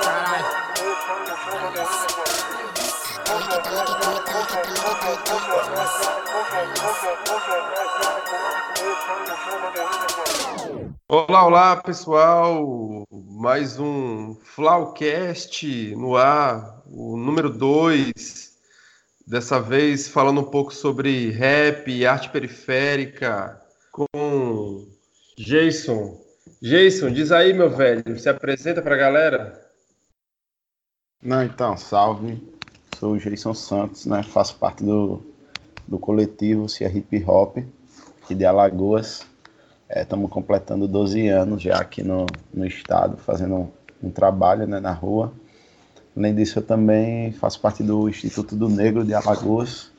Caralho. Olá, olá, pessoal. Mais um Flaucast no ar, o número 2. Dessa vez falando um pouco sobre rap arte periférica com Jason. Jason, diz aí, meu velho, se apresenta pra galera. Não, então, salve. Sou o Jason Santos, né? Faço parte do, do coletivo Cia Hip Hop, aqui de Alagoas. Estamos é, completando 12 anos já aqui no, no estado, fazendo um, um trabalho né, na rua. Além disso, eu também faço parte do Instituto do Negro de Alagoas,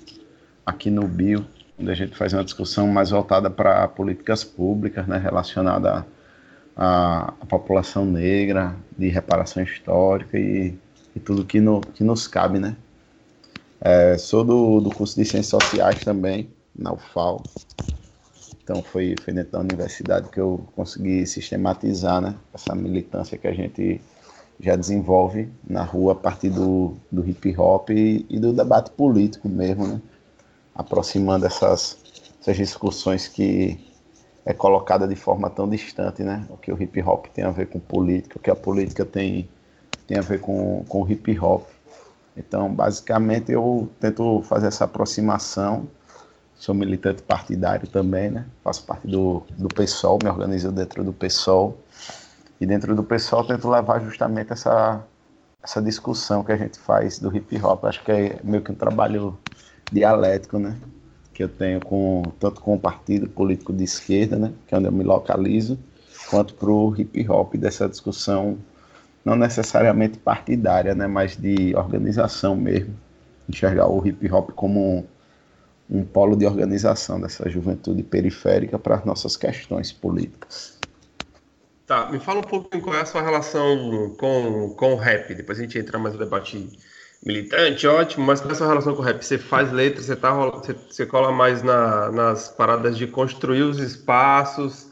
aqui no Bio, onde a gente faz uma discussão mais voltada para políticas públicas, né, relacionada à, à, população negra, de reparação histórica e, e tudo que, no, que nos cabe, né. É, sou do, do curso de Ciências Sociais também, na UFAL. Então foi, foi dentro da universidade que eu consegui sistematizar né, essa militância que a gente já desenvolve na rua a partir do, do hip hop e, e do debate político mesmo, né? aproximando essas, essas discussões que é colocada de forma tão distante, né? O que o hip hop tem a ver com política, o que a política tem, tem a ver com, com o hip hop. Então, basicamente, eu tento fazer essa aproximação. Sou militante partidário também, né? Faço parte do, do PSOL, me organizo dentro do PSOL. E dentro do pessoal tento levar justamente essa, essa discussão que a gente faz do hip hop. Acho que é meio que um trabalho dialético, né? Que eu tenho com tanto com o partido político de esquerda, né? Que é onde eu me localizo, quanto para o hip hop dessa discussão não necessariamente partidária, né? Mas de organização mesmo. Enxergar o hip hop como um, um polo de organização dessa juventude periférica para as nossas questões políticas. Tá, me fala um pouquinho qual é a sua relação com, com o rap. Depois a gente entra mais no debate militante, ótimo, mas qual é a sua relação com o rap? Você faz letras, você, tá, você, você cola mais na, nas paradas de construir os espaços.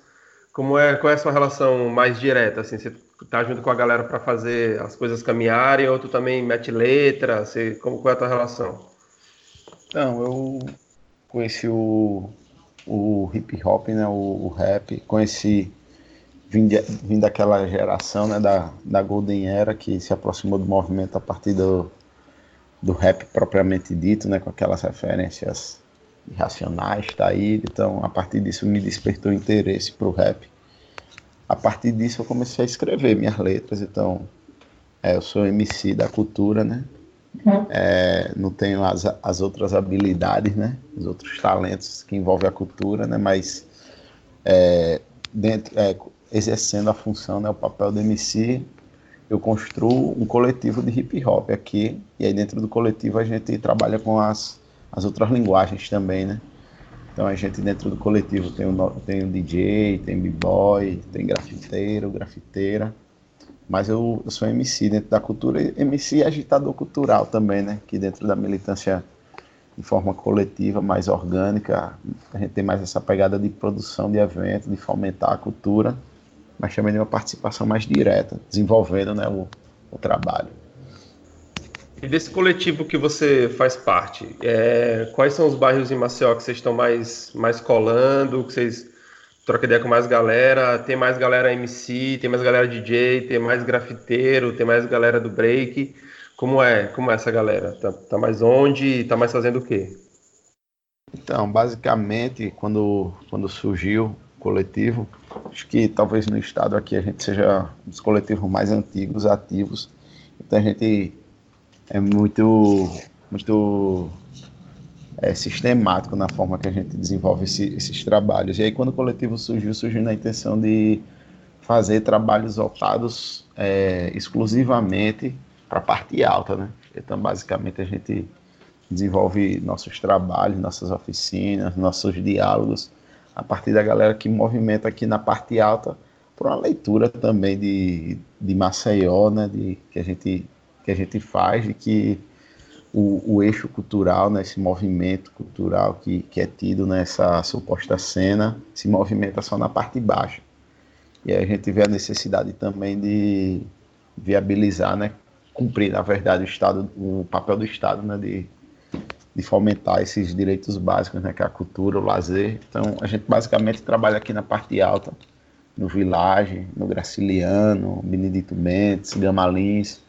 Como é, qual é a sua relação mais direta? Assim, você tá junto com a galera para fazer as coisas caminharem, ou tu também mete letra? Você, como, qual é a tua relação? Não, eu conheci o, o hip hop, né, o, o rap, conheci vim, de, vim daquela geração né, da, da Golden Era que se aproximou do movimento a partir do, do rap propriamente dito, né, com aquelas referências irracionais, tá aí. Então, a partir disso, me despertou interesse para o rap. A partir disso, eu comecei a escrever minhas letras. Então, é, eu sou MC da cultura, né? Uhum. É, não tenho as, as outras habilidades, né? Os outros talentos que envolvem a cultura, né? Mas é, dentro, é, exercendo a função, né, o papel do MC, eu construo um coletivo de hip hop aqui, e aí dentro do coletivo a gente trabalha com as, as outras linguagens também, né? Então a gente dentro do coletivo tem o, tem o DJ, tem b-boy, tem grafiteiro, grafiteira, mas eu, eu sou MC dentro da cultura, MC é agitador cultural também, né? Que dentro da militância de forma coletiva, mais orgânica, a gente tem mais essa pegada de produção de evento, de fomentar a cultura mas também de uma participação mais direta, desenvolvendo né, o, o trabalho. E desse coletivo que você faz parte, é, quais são os bairros em Maceió que vocês estão mais, mais colando, que vocês trocam ideia com mais galera? Tem mais galera MC, tem mais galera DJ, tem mais grafiteiro, tem mais galera do break. Como é, como é essa galera? Tá, tá mais onde? Tá mais fazendo o quê? Então, basicamente, quando, quando surgiu coletivo. Acho que talvez no estado aqui a gente seja um dos coletivos mais antigos, ativos. Então a gente é muito, muito é, sistemático na forma que a gente desenvolve esse, esses trabalhos. E aí quando o coletivo surgiu, surgiu na intenção de fazer trabalhos voltados é, exclusivamente para a parte alta, né? Então basicamente a gente desenvolve nossos trabalhos, nossas oficinas, nossos diálogos a partir da galera que movimenta aqui na parte alta, por uma leitura também de, de Maceió, né, de, que, a gente, que a gente faz, de que o, o eixo cultural, né, esse movimento cultural que, que é tido nessa suposta cena, se movimenta só na parte baixa. E aí a gente vê a necessidade também de viabilizar, né, cumprir, na verdade, o Estado, o papel do Estado, né, de, de fomentar esses direitos básicos, né, que é a cultura, o lazer. Então, a gente basicamente trabalha aqui na parte alta, no Village, no Graciliano, Benedito Mendes, Gamalins.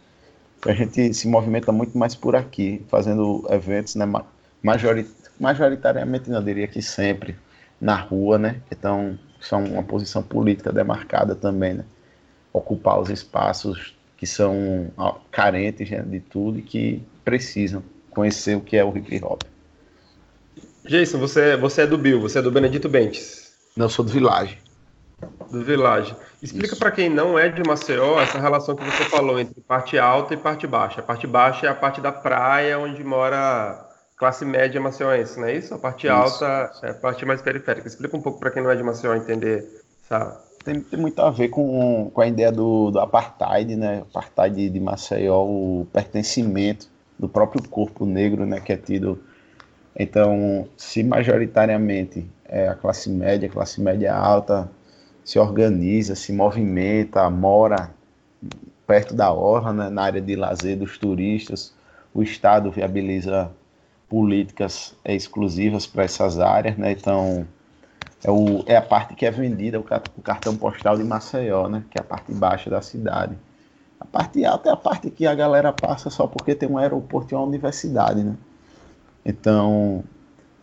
A gente se movimenta muito mais por aqui, fazendo eventos, né, majorit majoritariamente, não diria que sempre, na rua, né? Então, são uma posição política demarcada também, né? Ocupar os espaços que são carentes né, de tudo e que precisam conhecer o que é o hip hop. Jason, você, você é do Bill, você é do Benedito Bentes. Não, eu sou do Village. Do Village. Explica para quem não é de Maceió essa relação que você falou entre parte alta e parte baixa. A parte baixa é a parte da praia onde mora classe média maceióense, não é isso? A parte isso. alta é a parte mais periférica. Explica um pouco para quem não é de Maceió entender essa... Tem, tem, muito a ver com, com a ideia do, do apartheid, né? Apartheid de Maceió, o pertencimento do próprio corpo negro, né? Que é tido... Então, se majoritariamente é a classe média, a classe média alta se organiza, se movimenta, mora perto da orla, né, na área de lazer dos turistas, o Estado viabiliza políticas exclusivas para essas áreas, né? Então é, o, é a parte que é vendida, o, o cartão postal de Maceió, né? Que é a parte baixa da cidade. A parte alta é a parte que a galera passa só porque tem um aeroporto e uma universidade, né? Então,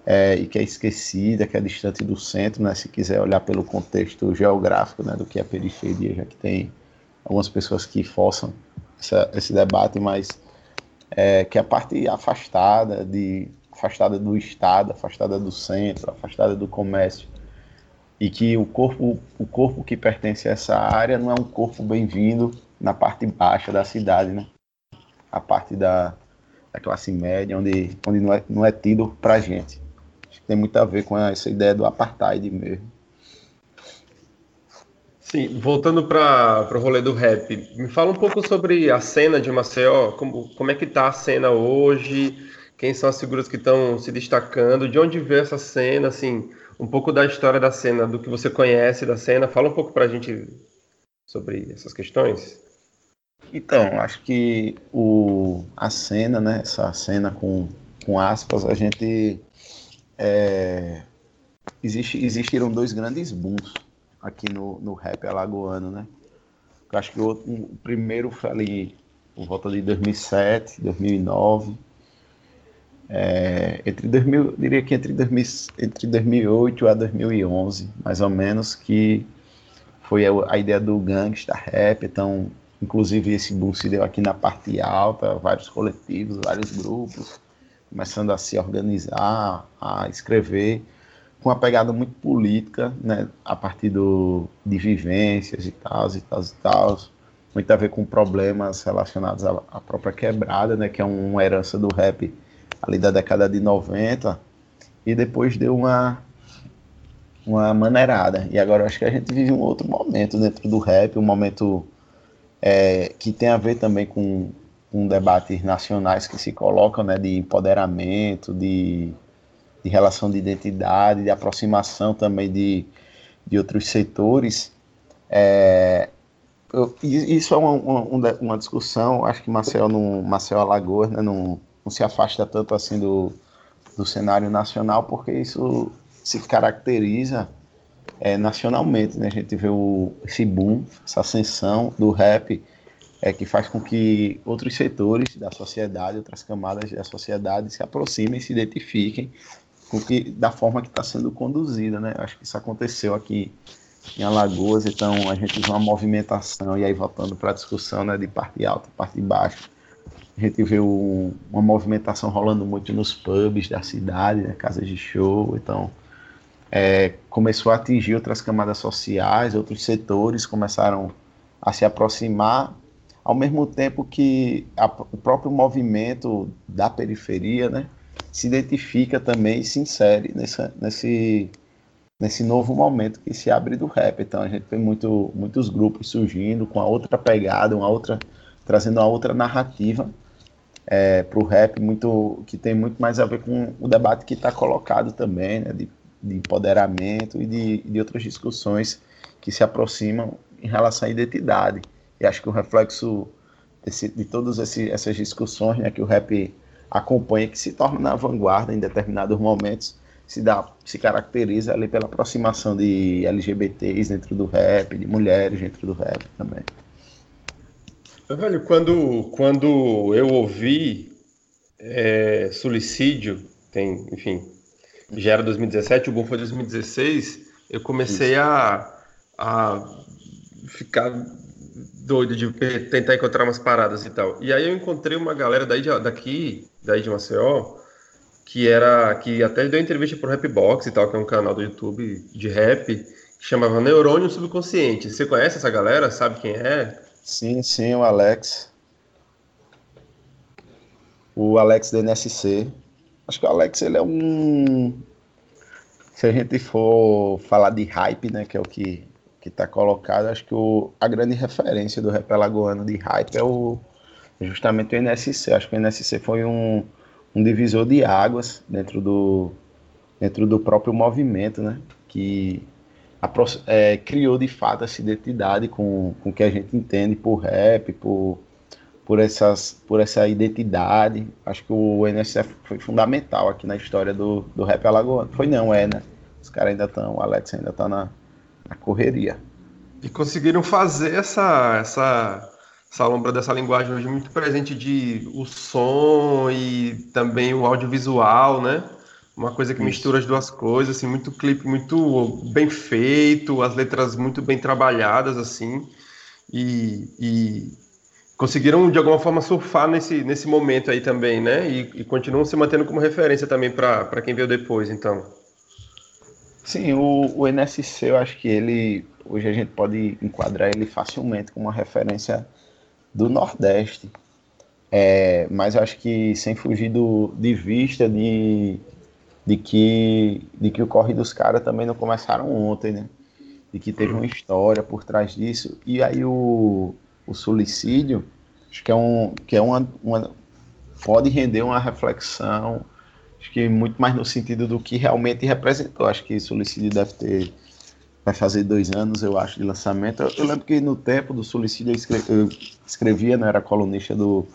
é, e que é esquecida, que é distante do centro, né? Se quiser olhar pelo contexto geográfico, né? Do que é a periferia, já que tem algumas pessoas que forçam essa, esse debate, mas é, que é a parte afastada, de, afastada do Estado, afastada do centro, afastada do comércio. E que o corpo, o corpo que pertence a essa área não é um corpo bem-vindo na parte baixa da cidade, né? A parte da, da classe média, onde, onde não, é, não é tido pra gente. Acho que tem muito a ver com essa ideia do apartheid mesmo. Sim, voltando para o rolê do rap, me fala um pouco sobre a cena de Maceió, como, como é que tá a cena hoje, quem são as figuras que estão se destacando, de onde veio essa cena, assim, um pouco da história da cena, do que você conhece da cena, fala um pouco para a gente sobre essas questões. Então, acho que o, a cena, né, essa cena com, com aspas, a gente, é, existe, existiram dois grandes booms aqui no, no rap alagoano, né? Eu acho que o, o primeiro foi ali por volta de 2007, 2009. É, entre 2000, diria que entre, 2000, entre 2008 a 2011, mais ou menos, que foi a, a ideia do gangsta rap. Então, inclusive esse boom se deu aqui na parte alta, vários coletivos, vários grupos, começando a se organizar, a escrever com uma pegada muito política, né, a partir do, de vivências e tal, e tal, e tal, muito a ver com problemas relacionados à, à própria quebrada, né, que é uma herança do rap ali da década de 90, e depois deu uma, uma maneirada. E agora acho que a gente vive um outro momento dentro do rap, um momento é, que tem a ver também com, com debates nacionais que se colocam, né, de empoderamento, de de relação de identidade, de aproximação também de, de outros setores. É, eu, isso é uma, uma, uma, discussão, acho que Marcel, no, Marcel Alagoas né, não, não se afasta tanto assim do, do cenário nacional, porque isso se caracteriza é, nacionalmente. Né? A gente vê o, esse boom, essa ascensão do rap, é, que faz com que outros setores da sociedade, outras camadas da sociedade se aproximem, se identifiquem com que, da forma que está sendo conduzida, né? Acho que isso aconteceu aqui em Alagoas, então a gente vê uma movimentação, e aí voltando para a discussão né, de parte alta, parte baixa, a gente vê um, uma movimentação rolando muito nos pubs da cidade, né, casas de show, então é, começou a atingir outras camadas sociais, outros setores começaram a se aproximar, ao mesmo tempo que a, o próprio movimento da periferia, né, se identifica também e se insere nessa, nesse, nesse novo momento que se abre do rap. Então a gente tem muito, muitos grupos surgindo com a outra pegada, uma outra, trazendo uma outra narrativa é, para o rap, muito, que tem muito mais a ver com o debate que está colocado também, né, de de empoderamento e de, de outras discussões que se aproximam em relação à identidade. E acho que o reflexo desse, de todas essas discussões né, que o rap acompanha, que se torna na vanguarda em determinados momentos, se, dá, se caracteriza ali pela aproximação de LGBTs dentro do rap, de mulheres dentro do rap também. Velho, quando, quando eu ouvi é, Suicídio, tem, enfim, já era 2017, o bom foi 2016, eu comecei a, a ficar doido de tentar encontrar umas paradas e tal. E aí eu encontrei uma galera daí de, daqui, daí de Maceió, que era que até deu entrevista pro Rapbox e tal, que é um canal do YouTube de rap, que chamava Neurônio Subconsciente. Você conhece essa galera? Sabe quem é? Sim, sim, o Alex. O Alex do NSC. Acho que o Alex ele é um se a gente for falar de hype, né, que é o que que está colocado, acho que o, a grande referência do rap alagoano de hype é o justamente o NSC. Acho que o NSC foi um, um divisor de águas dentro do dentro do próprio movimento, né, que a, é, criou de fato essa identidade com, o que a gente entende por rap, por por, essas, por essa identidade. Acho que o NSF foi fundamental aqui na história do, do rap alagoano. Foi não, é, né? Os caras ainda estão, o Alex ainda está na, na correria. E conseguiram fazer essa, essa, essa lombra dessa linguagem hoje muito presente de o som e também o audiovisual, né? Uma coisa que Isso. mistura as duas coisas, assim, muito clipe muito bem feito, as letras muito bem trabalhadas, assim. E, e conseguiram de alguma forma surfar nesse, nesse momento aí também, né? E, e continuam se mantendo como referência também para quem veio depois, então. Sim, o, o NSC eu acho que ele hoje a gente pode enquadrar ele facilmente como uma referência do Nordeste. É, mas eu acho que sem fugir do, de vista de, de, que, de que o corre dos caras também não começaram ontem, né? De que teve uma história por trás disso. E aí o, o suicídio, acho que é, um, que é uma, uma. pode render uma reflexão, acho que muito mais no sentido do que realmente representou. Acho que suicídio deve ter. Vai fazer dois anos, eu acho, de lançamento. Eu, eu lembro que no tempo do suicídio eu, escre, eu escrevia, né, era colunista do,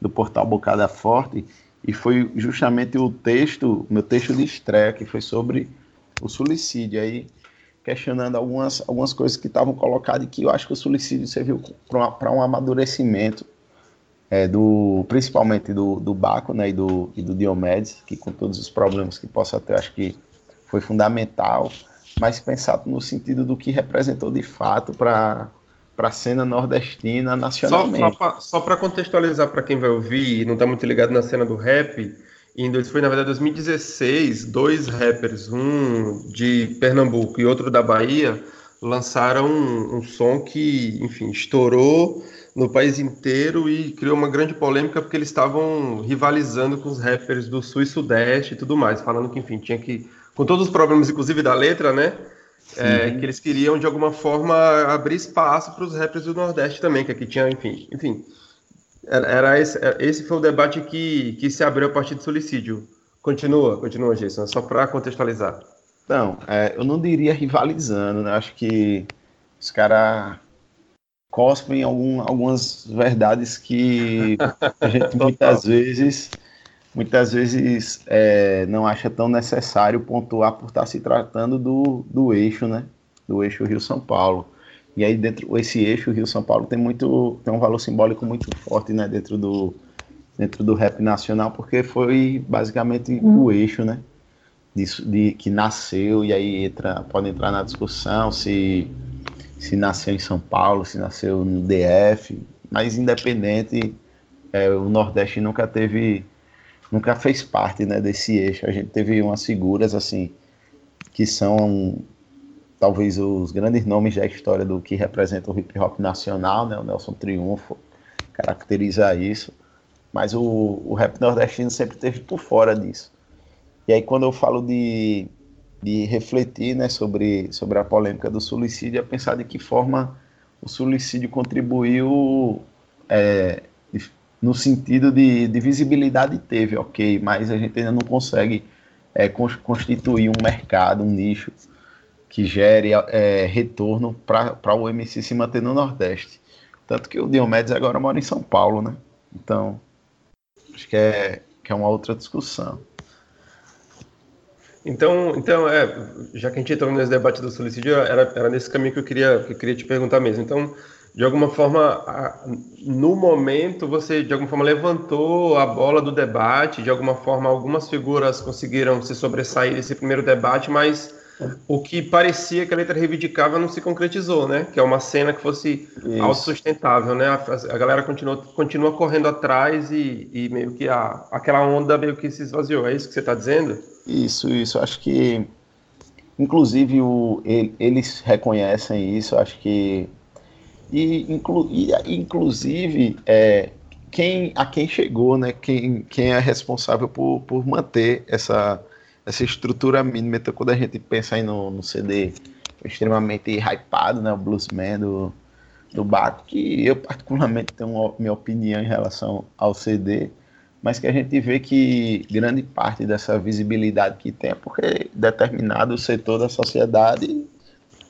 do portal Bocada Forte, e foi justamente o texto, meu texto de estreia, que foi sobre o suicídio. Aí questionando algumas, algumas coisas que estavam colocadas e que eu acho que o suicídio serviu para um amadurecimento, é, do, principalmente do, do Baco né, e, do, e do Diomedes, que com todos os problemas que possa ter, acho que foi fundamental, mas pensado no sentido do que representou de fato para para a cena nordestina nacionalmente. Só, para contextualizar para quem vai ouvir e não está muito ligado na cena do rap, em, foi na verdade 2016, dois rappers, um de Pernambuco e outro da Bahia, lançaram um, um, som que, enfim, estourou no país inteiro e criou uma grande polêmica porque eles estavam rivalizando com os rappers do Sul e Sudeste e tudo mais, falando que, enfim, tinha que, com todos os problemas, inclusive da letra, né? É, que eles queriam de alguma forma abrir espaço para os rappers do Nordeste também, que aqui tinha, enfim, enfim, era esse, é, esse foi o debate que, que se abriu a partir do suicídio. Continua, continua, Jason, só para contextualizar. Não, é, eu não diria rivalizando, né? Acho que os caras cospem algum, algumas verdades que a gente muitas vezes muitas vezes é, não acha tão necessário pontuar por estar se tratando do, do eixo, né? Do eixo Rio-São Paulo. E aí dentro esse eixo Rio São Paulo tem muito tem um valor simbólico muito forte, né, dentro do dentro do rap nacional, porque foi basicamente hum. o eixo, né, de, de, que nasceu e aí entra pode entrar na discussão se se nasceu em São Paulo, se nasceu no DF, mas independente, é, o Nordeste nunca teve nunca fez parte, né, desse eixo. A gente teve umas figuras assim que são talvez os grandes nomes da história do que representa o hip hop nacional, né? O Nelson Triunfo caracteriza isso, mas o, o rap nordestino sempre teve por fora disso. E aí quando eu falo de, de refletir, né, sobre, sobre a polêmica do suicídio, é pensar de que forma o suicídio contribuiu é, no sentido de, de visibilidade teve, ok, mas a gente ainda não consegue é, constituir um mercado, um nicho que gere é, retorno para o MC se manter no Nordeste. Tanto que o Diomedes agora mora em São Paulo, né? Então, acho que é, que é uma outra discussão. Então, então é, já que a gente entrou nesse debate do suicídio, era, era nesse caminho que eu queria, que eu queria te perguntar mesmo. Então, de alguma forma, no momento, você de alguma forma levantou a bola do debate, de alguma forma, algumas figuras conseguiram se sobressair desse primeiro debate, mas o que parecia que a letra reivindicava não se concretizou, né? Que é uma cena que fosse Isso. autossustentável, né? A, a, galera continua, continua correndo atrás e, e meio que a, aquela onda meio que se esvaziou. É isso que você está dizendo? Isso, isso. Acho que, inclusive, o, eles reconhecem isso. Acho que e, inclu, e inclusive é, quem a quem chegou, né? Quem, quem é responsável por, por manter essa essa estrutura mínima. Então, quando a gente pensa aí no, no CD extremamente hypado, né? O Bluesman do, do Baco, que eu particularmente tenho uma, minha opinião em relação ao CD, mas que a gente vê que grande parte dessa visibilidade que tem é porque determinado setor da sociedade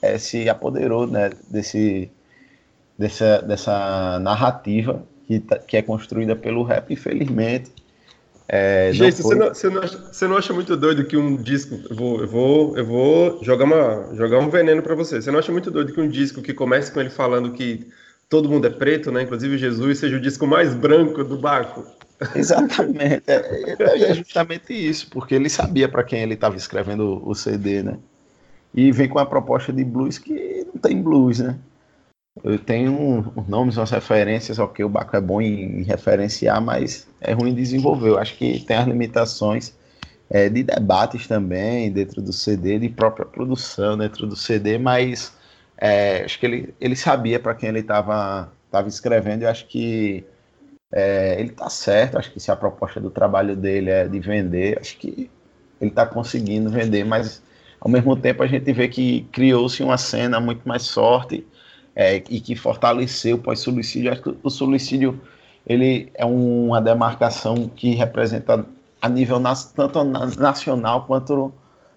é, se apoderou né, desse, dessa, dessa narrativa que, tá, que é construída pelo rap, infelizmente é, Gente, foi... você, não, você, não acha, você, não acha, muito doido que um disco. Eu vou, eu vou, eu vou jogar, uma, jogar um veneno para você. Você não acha muito doido que um disco que comece com ele falando que todo mundo é preto, né? Inclusive Jesus, seja o disco mais branco do Baco? Exatamente. É, é, é justamente isso, porque ele sabia para quem ele estava escrevendo o CD, né? E vem com a proposta de blues que não tem blues, né? Eu tenho nomes, as referências, ok, o Baco é bom em, referenciar, mas é ruim em desenvolver. Eu acho que tem as limitações é, de debates também dentro do CD, de própria produção dentro do CD, mas é, acho que ele, ele sabia para quem ele estava tava escrevendo e acho que é, ele está certo. Acho que se a proposta do trabalho dele é de vender, acho que ele está conseguindo vender, mas ao mesmo tempo a gente vê que criou-se uma cena muito mais forte é, e que fortaleceu o pós-suicídio. Acho que o suicídio ele é uma demarcação que representa a nível tanto nacional quanto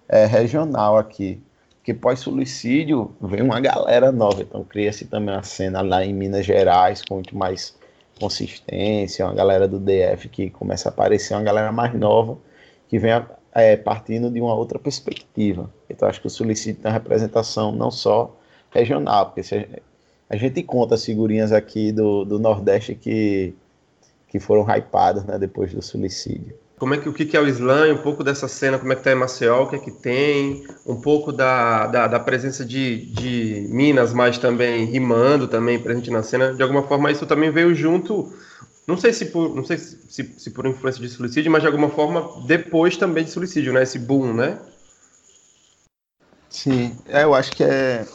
é, regional aqui. Porque pós-suicídio vem uma galera nova, então cria-se também uma cena lá em Minas Gerais com muito mais consistência, uma galera do DF que começa a aparecer, uma galera mais nova que vem é, partindo de uma outra perspectiva. Então acho que o suicídio tem uma representação não só regional, porque se a gente conta as figurinhas aqui do, do Nordeste que, que foram hypadas né, depois do suicídio. Como é que, o que, é o slam, um pouco dessa cena, como é que tá em Maceió, o que é que tem, um pouco da, da, da presença de, de Minas, mas também rimando também presente na cena. De alguma forma isso também veio junto, não sei se por, não sei se, se por influência de suicídio, mas de alguma forma depois também de suicídio, né? Esse boom, né? Sim, é, eu acho que é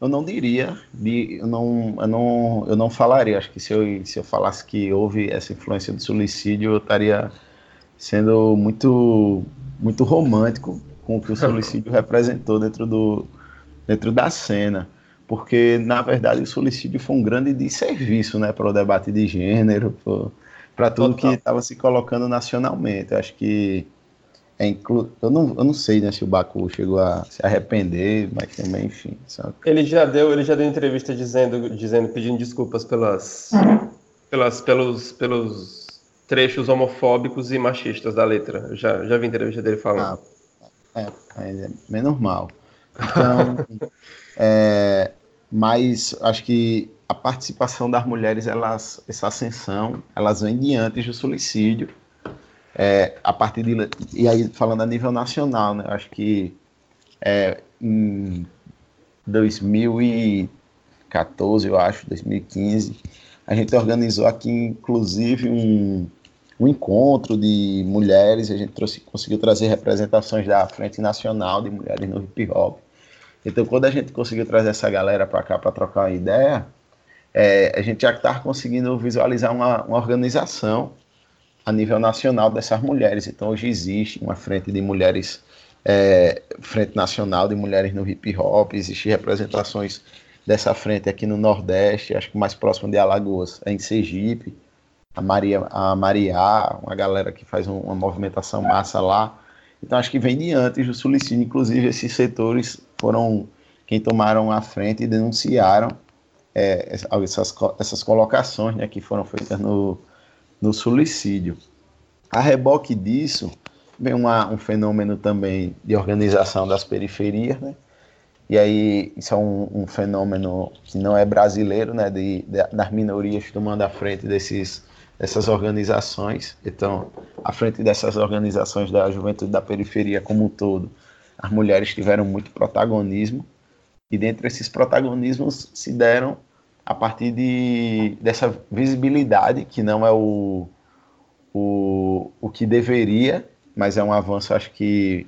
eu não diria, de, eu, não, eu, não, eu não falaria. Acho que se eu, se eu falasse que houve essa influência do suicídio, eu estaria sendo muito, muito romântico com o que o suicídio representou dentro, do, dentro da cena. Porque, na verdade, o suicídio foi um grande desserviço né, para o debate de gênero, para tudo Total. que estava se colocando nacionalmente. Eu acho que é inclu... eu, não, eu não sei né, se o Baku chegou a se arrepender, mas também, enfim. Sabe? Ele já deu, ele já deu entrevista dizendo, dizendo, pedindo desculpas pelas, pelas, pelos, pelos trechos homofóbicos e machistas da letra. Eu já, já vi entrevista dele falando. Ah, é, é menos mal. Então, é, mas acho que a participação das mulheres, elas, essa ascensão, elas vem diante do suicídio é, a partir de. E aí, falando a nível nacional, né? Acho que é, em 2014, eu acho, 2015, a gente organizou aqui, inclusive, um, um encontro de mulheres. A gente trouxe, conseguiu trazer representações da Frente Nacional de Mulheres no Hip Hop. Então, quando a gente conseguiu trazer essa galera para cá para trocar uma ideia, é, a gente já está conseguindo visualizar uma, uma organização a nível nacional dessas mulheres. Então hoje existe uma frente de mulheres, é, frente nacional de mulheres no hip hop, existem representações dessa frente aqui no Nordeste, acho que mais próximo de Alagoas, é em Sergipe, a Maria, a Mariá, uma galera que faz um, uma movimentação massa lá. Então acho que vem de antes do suicídio, inclusive esses setores foram quem tomaram a frente e denunciaram é, essas, essas colocações né, que foram feitas no, no suicídio. A reboque disso, vem uma, um fenômeno também de organização das periferias, né? E aí, isso é um, um fenômeno que não é brasileiro, né? De, de, das minorias tomando a frente desses, dessas organizações. Então, à frente dessas organizações da juventude da periferia como um todo, as mulheres tiveram muito protagonismo. E dentre esses protagonismos se deram a partir de, dessa visibilidade, que não é o, o, o que deveria, mas é um avanço, acho que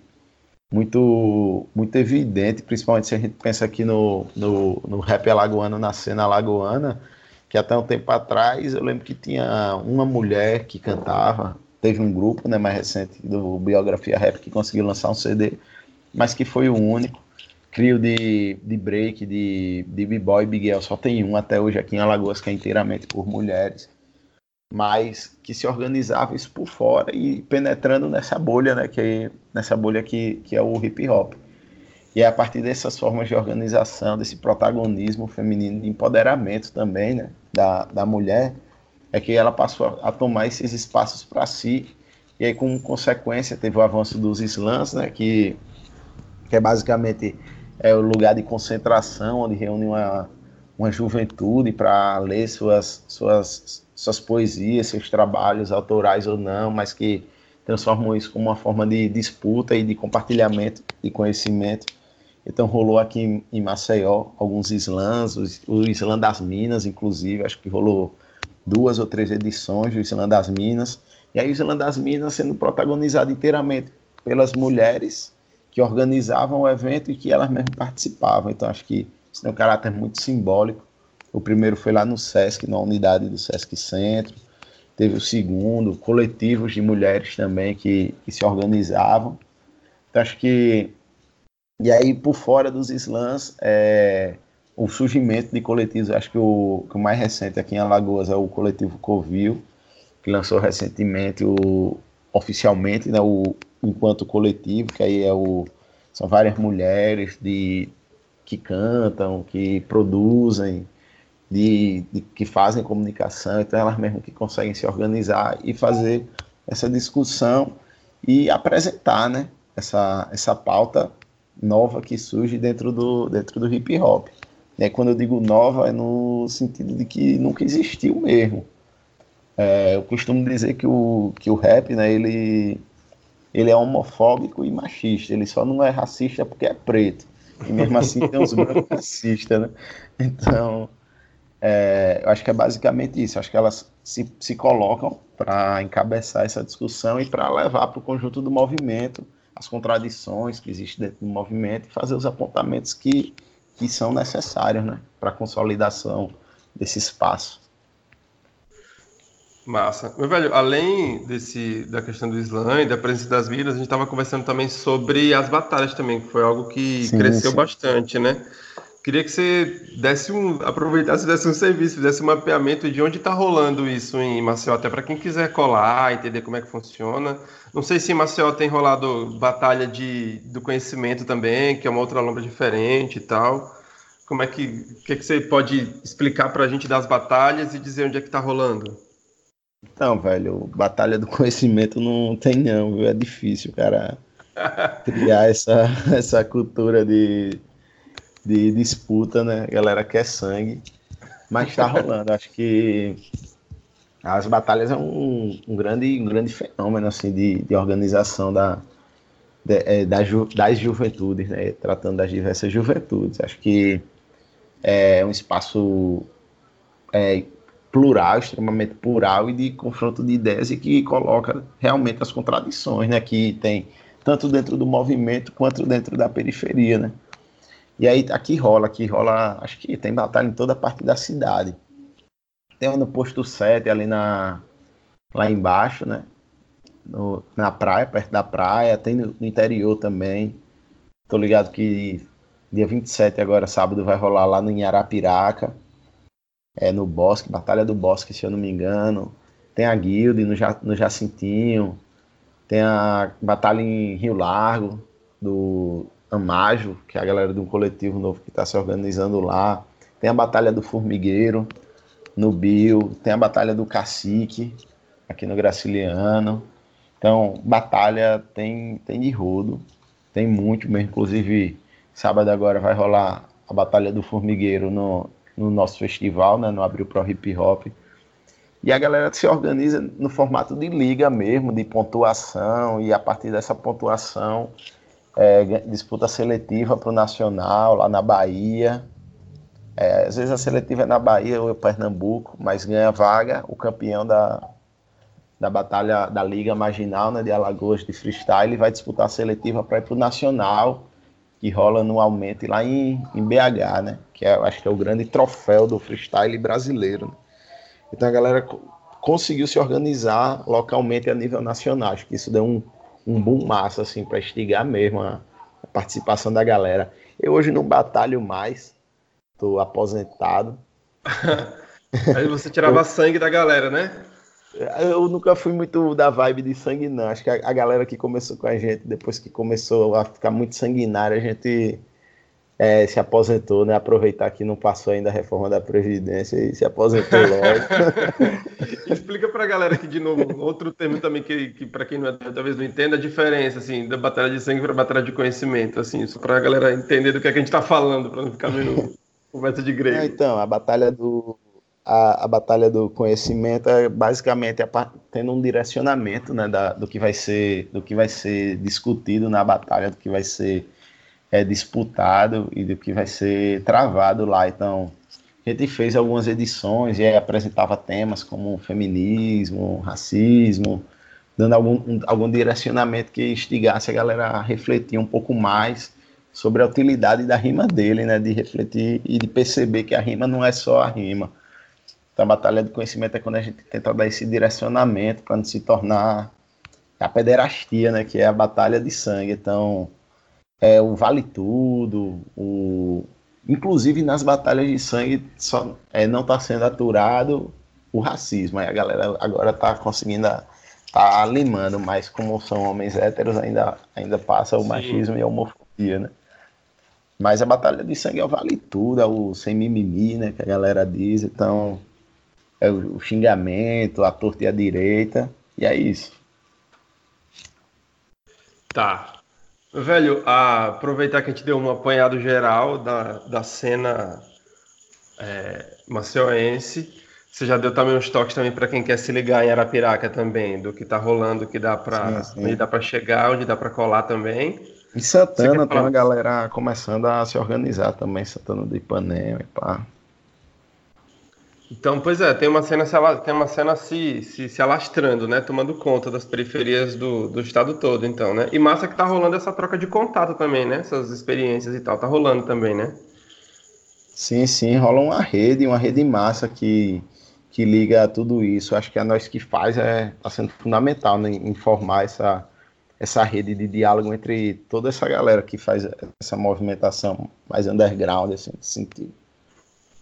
muito, muito evidente, principalmente se a gente pensa aqui no, no, no rap alagoano, na cena alagoana, que até um tempo atrás eu lembro que tinha uma mulher que cantava, teve um grupo né, mais recente do Biografia Rap que conseguiu lançar um CD, mas que foi o único. Crio de, de break, de, de b-boy, Big só tem um até hoje aqui em Alagoas, que é inteiramente por mulheres mas que se organizava isso por fora e penetrando nessa bolha, né, que nessa bolha que, que é o hip hop. E é a partir dessas formas de organização, desse protagonismo feminino, de empoderamento também, né, da, da mulher, é que ela passou a, a tomar esses espaços para si. E aí, como consequência, teve o avanço dos slams, né, que, que é basicamente é o lugar de concentração, onde reúne uma, uma juventude para ler suas, suas suas poesias, seus trabalhos autorais ou não, mas que transformam isso como uma forma de disputa e de compartilhamento de conhecimento. Então rolou aqui em Maceió alguns slams, o slam das Minas, inclusive, acho que rolou duas ou três edições do slam das Minas. E aí o slam das Minas sendo protagonizado inteiramente pelas mulheres que organizavam o evento e que elas mesmas participavam. Então acho que isso tem um caráter muito simbólico o primeiro foi lá no SESC, na unidade do SESC Centro. Teve o segundo, coletivos de mulheres também que, que se organizavam. Então, acho que. E aí, por fora dos slams, é, o surgimento de coletivos, acho que o, que o mais recente aqui em Alagoas é o coletivo Covil, que lançou recentemente o, oficialmente né, o enquanto coletivo, que aí é o, são várias mulheres de, que cantam, que produzem, de, de, que fazem comunicação, então elas mesmas que conseguem se organizar e fazer essa discussão e apresentar né, essa, essa pauta nova que surge dentro do, dentro do hip hop. Quando eu digo nova, é no sentido de que nunca existiu mesmo. É, eu costumo dizer que o, que o rap, né, ele, ele é homofóbico e machista. Ele só não é racista porque é preto. E mesmo assim tem uns brancos racistas, né? Então, é, eu acho que é basicamente isso. Eu acho que elas se, se colocam para encabeçar essa discussão e para levar para o conjunto do movimento as contradições que existem dentro do movimento e fazer os apontamentos que, que são necessários né, para a consolidação desse espaço. Massa. Meu velho, além desse, da questão do Islã e da presença das vidas, a gente estava conversando também sobre as batalhas também, que foi algo que sim, cresceu sim. bastante, né? Queria que você desse um, aproveitasse, desse um serviço, fizesse um mapeamento de onde está rolando isso em Maceió, até para quem quiser colar, entender como é que funciona. Não sei se em Maceió tem rolado batalha de, do conhecimento também, que é uma outra lombra diferente e tal. Como é que, que, que você pode explicar para a gente das batalhas e dizer onde é que está rolando? Então, velho, batalha do conhecimento não tem não, viu? É difícil, cara, criar essa, essa cultura de de disputa, né? A galera quer sangue, mas tá rolando. Acho que as batalhas é um, um, grande, um grande fenômeno assim, de, de organização da, de, é, da ju, das juventudes, né? tratando das diversas juventudes. Acho que é um espaço é, plural, extremamente plural e de confronto de ideias e que coloca realmente as contradições né? que tem tanto dentro do movimento quanto dentro da periferia. Né? E aí aqui rola, aqui rola, acho que tem batalha em toda parte da cidade. Tem uma no posto 7 ali na lá embaixo, né? No, na praia, perto da praia, tem no, no, interior também. Tô ligado que dia 27 agora, sábado, vai rolar lá no Arapiraca. É no Bosque, Batalha do Bosque, se eu não me engano. Tem a Guilde no, no Jacintinho. Tem a batalha em Rio Largo, do Amajo, que é a galera de um coletivo novo que está se organizando lá. Tem a Batalha do Formigueiro, no Bio. Tem a Batalha do Cacique, aqui no Graciliano. Então, batalha tem, tem de rodo, tem muito mesmo. Inclusive, sábado agora vai rolar a Batalha do Formigueiro no, no nosso festival, né, no Abril Pro Hip Hop. E a galera se organiza no formato de liga mesmo, de pontuação, e a partir dessa pontuação é, disputa seletiva para o Nacional, lá na Bahia. É, às vezes a seletiva é na Bahia ou em Pernambuco, mas ganha vaga o campeão da, da batalha da Liga Marginal, né, de Alagoas de freestyle, vai disputar a seletiva para ir para o Nacional, que rola anualmente lá em, em BH, né, que é, acho que é o grande troféu do freestyle brasileiro. Né? Então a galera conseguiu se organizar localmente a nível nacional. Acho que isso deu um, um boom massa, assim, para instigar mesmo a, a, participação da galera. Eu hoje não batalho mais, tô aposentado. Aí você tirava eu, sangue da galera, né? Eu nunca fui muito da vibe de sangue, não. Acho que a, a galera que começou com a gente, depois que começou a ficar muito sanguinária, a gente é, se aposentou, né? Aproveitar que não passou ainda a reforma da Previdência e se aposentou logo. Explica pra galera aqui de novo, outro termo também que, que para quem não é, talvez não entenda, a diferença, assim, da batalha de sangue para batalha de conhecimento, assim, isso pra galera entender do que, é que a gente tá falando, para não ficar meio conversa de grego. É, então, a batalha do a, a batalha do conhecimento é basicamente a, tendo um direcionamento, né, da, do que vai ser do que vai ser discutido na batalha, do que vai ser é disputado e do que vai ser travado lá. Então, a gente fez algumas edições e apresentava temas como feminismo, racismo, dando algum, um, algum direcionamento que instigasse a galera a refletir um pouco mais sobre a utilidade da rima dele, né? De refletir e de perceber que a rima não é só a rima. Então, a batalha do conhecimento é quando a gente tenta dar esse direcionamento para não se tornar a pederastia, né? Que é a batalha de sangue. Então, é, o Vale Tudo, o... inclusive nas batalhas de sangue só, é, não está sendo aturado o racismo. Aí a galera agora está conseguindo, tá limando, mas como são homens héteros, ainda, ainda passa o Sim. machismo e a homofobia, né? Mas a batalha de sangue é o Vale Tudo, é o sem mimimi, né? Que a galera diz, então é o, xingamento, a torta e a direita, e é isso. Tá. Velho, aproveitar que a gente deu um apanhado geral da, da cena é, maceuense, você já deu também uns toques também para quem quer se ligar em Arapiraca também, do que tá rolando, que dá para onde dá para chegar, onde dá para colar também. Em Santana tem uma galera começando a se organizar também, Santana do Ipanema e pá. Então, pois é, tem uma cena, tem uma cena se, se, se alastrando, né? Tomando conta das periferias do, do estado todo, então, né? E massa que tá rolando essa troca de contato também, né? Essas experiências e tal, tá rolando também, né? Sim, sim, rola uma rede, uma rede massa que, que liga tudo isso. Acho que a nós que faz é tá sendo fundamental né, em formar essa, essa rede de diálogo entre toda essa galera que faz essa movimentação mais underground, assim, nesse sentido.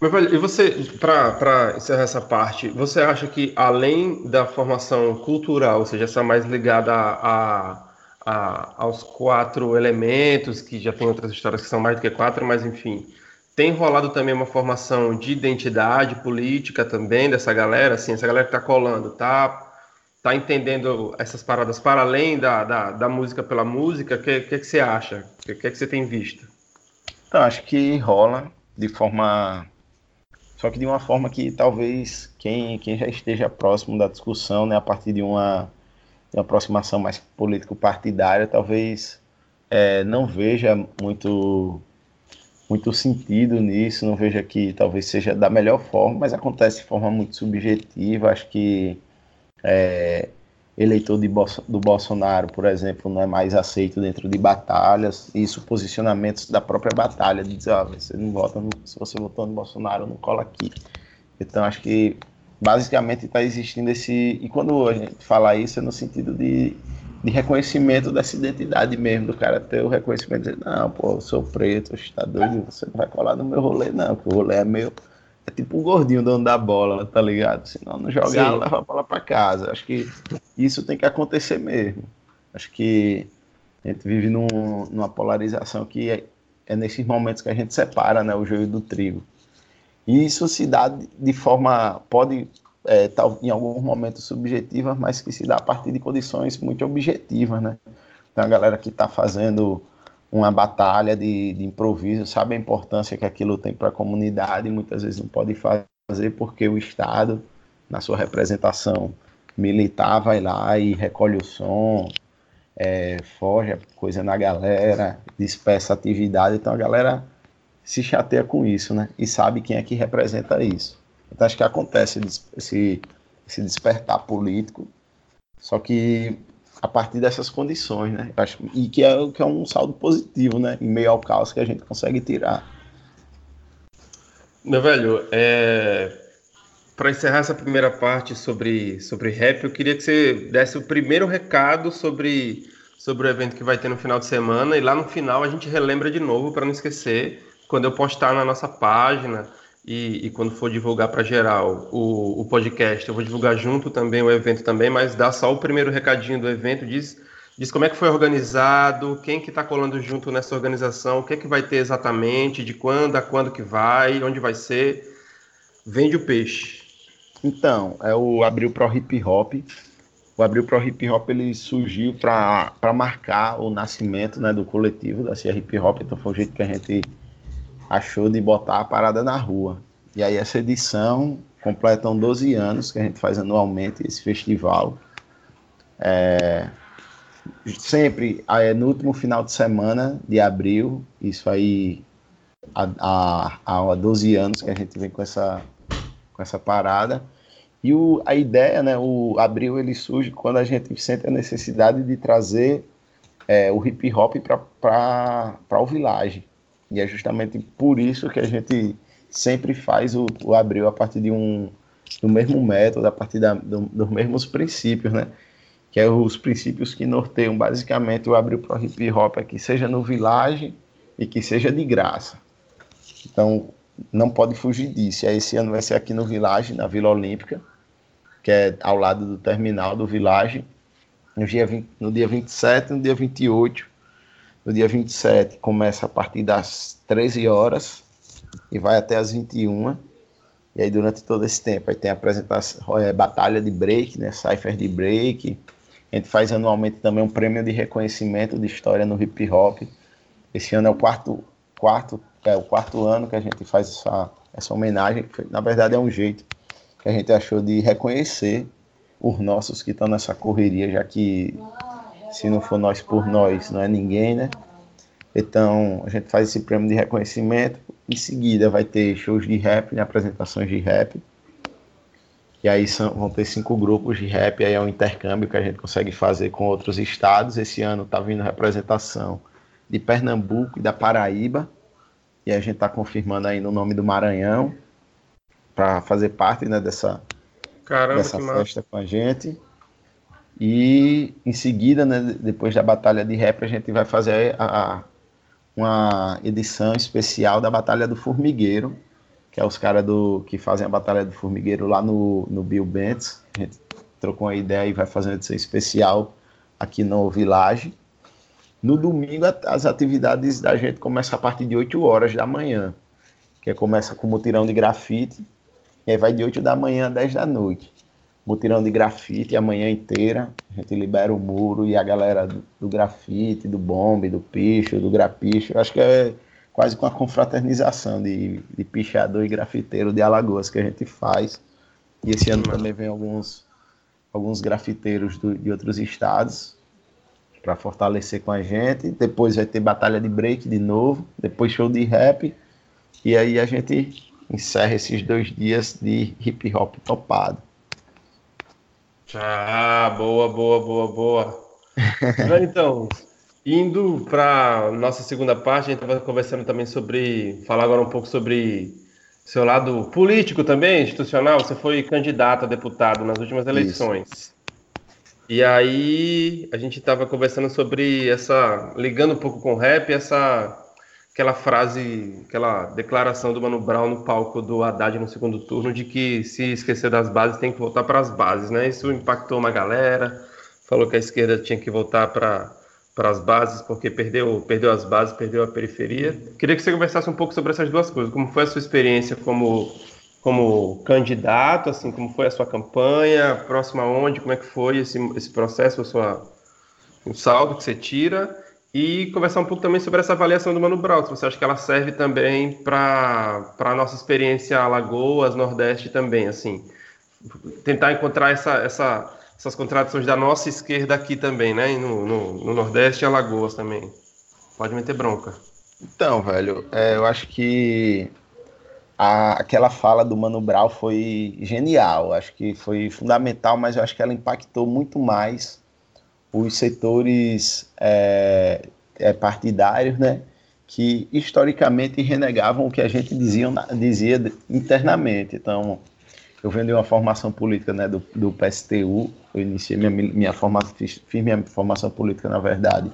Mas, velho, e você, para encerrar essa parte, você acha que além da formação cultural, ou seja, essa mais ligada a, a, aos quatro elementos, que já tem outras histórias que são mais do que quatro, mas enfim, tem rolado também uma formação de identidade política também dessa galera, assim, essa galera que tá colando, tá, tá entendendo essas paradas para além da, da, da música pela música, o que, que, que você acha? O que, que, que você tem visto? Então, acho que rola de forma só que de uma forma que talvez quem, quem já esteja próximo da discussão, né, a partir de uma, de uma aproximação mais político-partidária, talvez é, não veja muito, muito sentido nisso, não veja que talvez seja da melhor forma, mas acontece de forma muito subjetiva. Acho que é, eleitor de, do Bolsonaro, por exemplo, não é mais aceito dentro de batalhas, isso posicionamentos da própria batalha, de dizer, ah, você não vota, no, se você votou no Bolsonaro, não cola aqui. Então, acho que basicamente está existindo esse. E quando a gente fala isso, é no sentido de, de reconhecimento dessa identidade mesmo, do cara ter o reconhecimento de não, pô, eu sou preto, você está doido, você não vai colar no meu rolê, não, porque o rolê é meu é tipo um gordinho dono da bola, tá ligado? Senão não jogar, leva a bola para casa. Acho que isso tem que acontecer mesmo. Acho que a gente vive num, numa polarização que é, é, nesses momentos que a gente separa né, o joio do trigo. E isso se dá de forma, pode é, tal, em alguns momentos subjetivas, mas que se dá a partir de condições muito objetivas, né? Então a galera que está fazendo uma batalha de, de, improviso sabe a importância que aquilo tem para a comunidade e muitas vezes não pode fazer porque o Estado, na sua representação militar, vai lá e recolhe o som, é, foge coisa na galera, dispersa atividade, então a galera se chateia com isso, né? E sabe quem é que representa isso. Então acho que acontece esse, esse despertar político, só que a partir dessas condições, né? Acho, e que é, que é um saldo positivo, né? Em meio ao caos que a gente consegue tirar. Meu velho, é... para encerrar essa primeira parte sobre, sobre rap, eu queria que você desse o primeiro recado sobre, sobre o evento que vai ter no final de semana e lá no final a gente relembra de novo para não esquecer quando eu postar na nossa página e, e quando for divulgar para geral o, o podcast, eu vou divulgar junto também o evento também, mas dá só o primeiro recadinho do evento, diz, diz como é que foi organizado, quem que está colando junto nessa organização, o que é que vai ter exatamente, de quando a quando que vai, onde vai ser, vende o peixe. Então, é o Abril Pro Hip Hop. O Abril Pro Hip Hop ele surgiu para marcar o nascimento né, do coletivo da Cia Hip Hop, então foi o jeito que a gente achou de botar a parada na rua. E aí essa edição completam 12 anos que a gente faz anualmente esse festival. É, sempre é, no último final de semana de abril, isso aí há, há, há 12 anos que a gente vem com essa, com essa parada. E o, a ideia, né, o abril ele surge quando a gente sente a necessidade de trazer é, o hip hop para o village. E é justamente por isso que a gente sempre faz o, o abril a partir de um do mesmo método, a partir da, do, dos mesmos princípios, né? Que é os princípios que norteiam basicamente o abril para o hip hop aqui, seja no village e que seja de graça. Então, não pode fugir disso. E esse ano vai ser aqui no Village, na Vila Olímpica, que é ao lado do terminal do Village, no dia, 20, no dia 27 e no dia 28 no dia 27 começa a partir das 13 horas e vai até as 21. E aí durante todo esse tempo aí tem apresentação, é, batalha de break, né, cipher de break. A gente faz anualmente também um prêmio de reconhecimento de história no hip hop. Esse ano é o quarto, quarto, é o quarto ano que a gente faz essa, essa homenagem. Na verdade é um jeito que a gente achou de reconhecer os nossos que estão nessa correria, já que se não for nós por nós, não é ninguém, né? Então, a gente faz esse prêmio de reconhecimento. Em seguida, vai ter shows de rap, né, apresentações de rap. E aí são, vão ter cinco grupos de rap. Aí é um intercâmbio que a gente consegue fazer com outros estados. Esse ano está vindo representação de Pernambuco e da Paraíba. E a gente está confirmando aí no nome do Maranhão para fazer parte né, dessa, Caramba, dessa festa com a gente. E em seguida, né, depois da batalha de rap, a gente vai fazer a, uma edição especial da Batalha do Formigueiro, que é os caras que fazem a Batalha do Formigueiro lá no, no Bill Bentz. A gente trocou uma ideia e vai fazer uma edição especial aqui no Village. No domingo, as atividades da gente começam a partir de 8 horas da manhã, que começa com mutirão de grafite, e aí vai de 8 da manhã a 10 da noite mutirão de grafite a manhã inteira. A gente libera o muro e a galera do, do grafite, do bombe, do picho, do grapicho. Acho que é quase com a confraternização de, de pichador e grafiteiro de Alagoas que a gente faz. E esse ano também vem alguns, alguns grafiteiros do, de outros estados para fortalecer com a gente. Depois vai ter batalha de break de novo, depois show de rap. E aí a gente encerra esses dois dias de hip hop topado. Ah, boa, boa, boa, boa. então, indo para nossa segunda parte, a gente estava conversando também sobre, falar agora um pouco sobre seu lado político também, institucional. Você foi candidato a deputado nas últimas eleições. Isso. E aí a gente estava conversando sobre essa, ligando um pouco com o rap, essa aquela frase, aquela declaração do Mano Brown no palco do Haddad no segundo turno de que se esquecer das bases tem que voltar para as bases, né? Isso impactou uma galera, falou que a esquerda tinha que voltar para para as bases, porque perdeu, perdeu as bases, perdeu a periferia. Queria que você conversasse um pouco sobre essas duas coisas. Como foi a sua experiência como, como candidato, assim, como foi a sua campanha, próxima onde, como é que foi esse, esse processo, a sua, o saldo que você tira, e conversar um pouco também sobre essa avaliação do Mano Brown, se você acha que ela serve também para a nossa experiência Alagoas, Nordeste também, assim. Tentar encontrar essa, essa essas contradições da nossa esquerda aqui também, né? No, no, no Nordeste e Alagoas também. Pode meter bronca. Então, velho, é, eu acho que a, aquela fala do Mano Brown foi genial. Acho que foi fundamental, mas eu acho que ela impactou muito mais os setores é, é, partidários, né? Que historicamente renegavam o que a gente dizia, dizia internamente. Então, eu venho de uma formação política né, do, do PSTU, eu iniciei minha, minha formação, fiz, fiz, minha formação política, na verdade,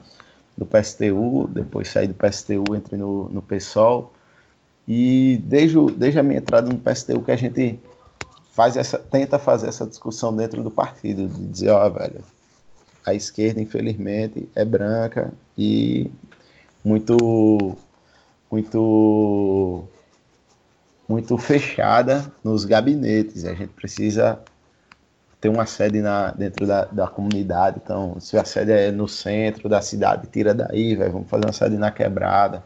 do PSTU, depois saí do PSTU, entrei no, no PSOL, e desde, desde a minha entrada no PSTU que a gente faz essa, tenta fazer essa discussão dentro do partido, de dizer, ó, oh, velho, a esquerda, infelizmente, é branca e muito, muito muito fechada nos gabinetes. A gente precisa ter uma sede na, dentro da, da comunidade. Então, se a sede é no centro da cidade, tira daí, véio, vamos fazer uma sede na quebrada.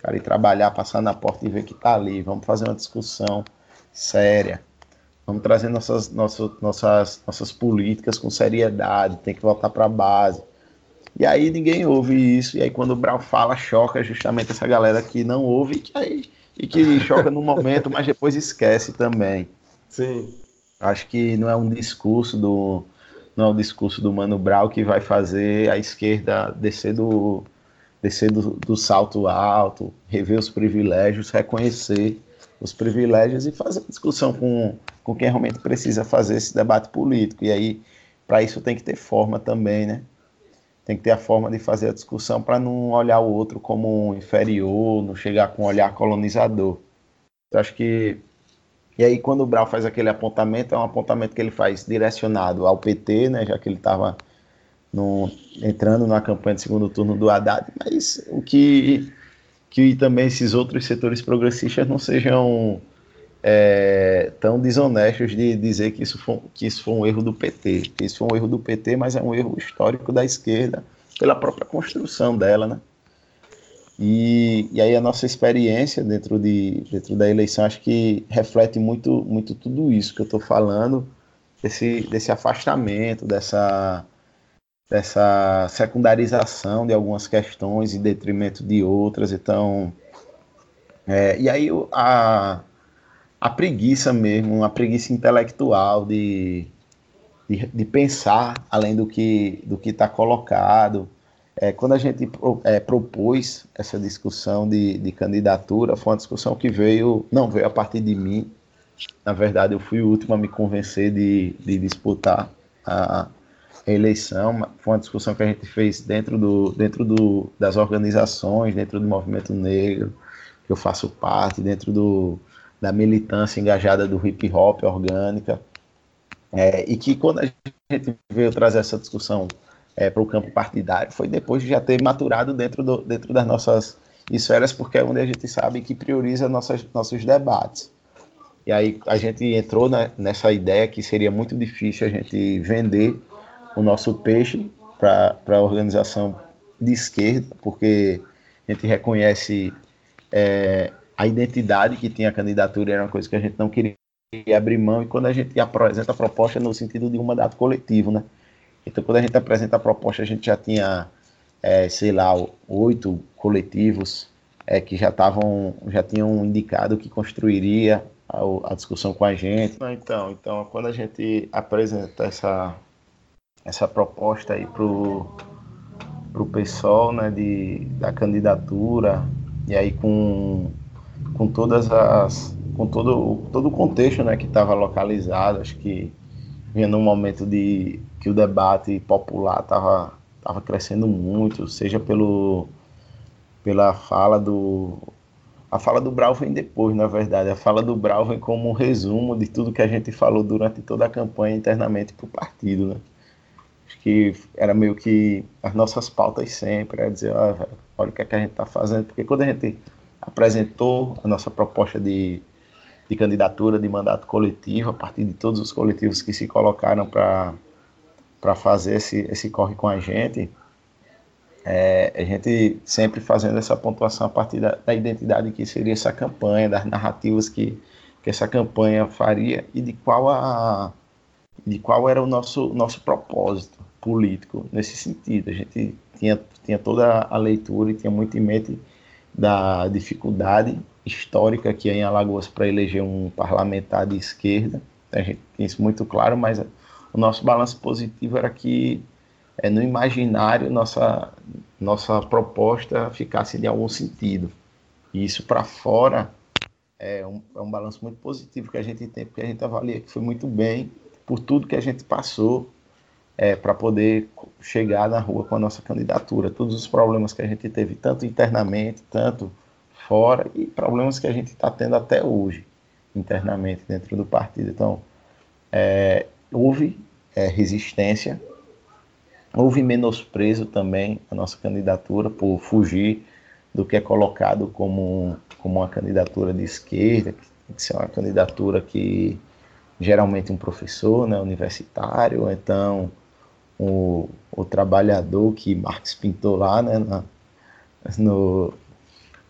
Cara, ir trabalhar, passar na porta e ver que tá ali. Vamos fazer uma discussão séria. Vamos trazer nossas, nossas, nossas, nossas políticas com seriedade. Tem que voltar para a base. E aí ninguém ouve isso. E aí quando o Brau fala, choca justamente essa galera que não ouve, que aí e que choca no momento, mas depois esquece também. Sim. Acho que não é um discurso do não é um discurso do Mano Brown que vai fazer a esquerda descer do descer do, do salto alto, rever os privilégios, reconhecer os privilégios e fazer discussão com, com quem realmente precisa fazer esse debate político. E aí, para isso tem que ter forma também, né? tem que ter a forma de fazer a discussão para não olhar o outro como inferior, não chegar com um olhar colonizador. Eu acho que. E aí, quando o Brau faz aquele apontamento, é um apontamento que ele faz direcionado ao PT, né, já que ele estava entrando na campanha de segundo turno do Haddad, mas o que, que também esses outros setores progressistas não sejam é, tão desonestos de dizer que isso, foi, que isso foi um erro do PT. Que isso foi um erro do PT, mas é um erro histórico da esquerda, pela própria construção dela, né? E, e aí a nossa experiência dentro, de, dentro da eleição acho que reflete muito, muito tudo isso que eu estou falando, desse, desse afastamento, dessa, dessa secundarização de algumas questões em detrimento de outras. Então, é, e aí a, a preguiça mesmo, uma preguiça intelectual de, de, de pensar além do que do que está colocado. É, quando a gente é, propôs essa discussão de, de candidatura, foi uma discussão que veio, não veio a partir de mim. Na verdade, eu fui o último a me convencer de, de disputar a, a eleição. Foi uma discussão que a gente fez dentro, do, dentro do, das organizações, dentro do movimento negro, que eu faço parte, dentro do, da militância engajada do hip hop orgânica, é, e que quando a gente veio trazer essa discussão é, para o campo partidário, foi depois de já ter maturado dentro, do, dentro das nossas esferas, porque é onde a gente sabe que prioriza nossas, nossos debates. E aí a gente entrou na, nessa ideia que seria muito difícil a gente vender o nosso peixe para a organização de esquerda, porque a gente reconhece é, a identidade que tinha a candidatura era uma coisa que a gente não queria abrir mão, e quando a gente apresenta a proposta no sentido de um mandato coletivo, né? Então, quando a gente apresenta a proposta, a gente já tinha, é, sei lá, oito coletivos é, que já estavam, já tinham indicado que construiria a, a, discussão com a gente. Então, então, quando a gente apresenta essa, essa proposta aí pro pro pessoal, né, de, da candidatura, e aí com com todas as com todo todo o contexto né que estava localizado acho que vinha num momento de que o debate popular estava tava crescendo muito seja pelo pela fala do a fala do Brau vem depois na verdade. A fala do Brau vem como um resumo de tudo que a gente falou durante toda a campanha internamente para o partido né Acho que era meio que as nossas pautas sempre, era dizer, ah, velho, olha o que, é que a gente está fazendo, porque quando a gente apresentou a nossa proposta de, de candidatura de mandato coletivo, a partir de todos os coletivos que se colocaram para fazer esse, esse corre com a gente, é, a gente sempre fazendo essa pontuação a partir da, da, identidade que seria essa campanha, das narrativas que, que essa campanha faria e de qual, a, de qual era o nosso, nosso propósito político nesse sentido. A gente tinha, tinha toda a leitura e tinha muito em mente da dificuldade histórica que é em Alagoas para eleger um parlamentar de esquerda. A gente tem isso muito claro, mas o nosso balanço positivo era que é, no imaginário nossa, nossa proposta ficasse de algum sentido. E isso para fora é um, é um balanço muito positivo que a gente tem, porque a gente avalia que foi muito bem por tudo que a gente passou é, para poder chegar na rua com a nossa candidatura. Todos os problemas que a gente teve, tanto internamente, tanto fora, e problemas que a gente está tendo até hoje, internamente, dentro do partido. Então, é, houve é, resistência, Houve menosprezo também a nossa candidatura por fugir do que é colocado como, como uma candidatura de esquerda, que ser uma candidatura que geralmente um professor né, universitário, ou então o, o trabalhador que Marx pintou lá né, na, no,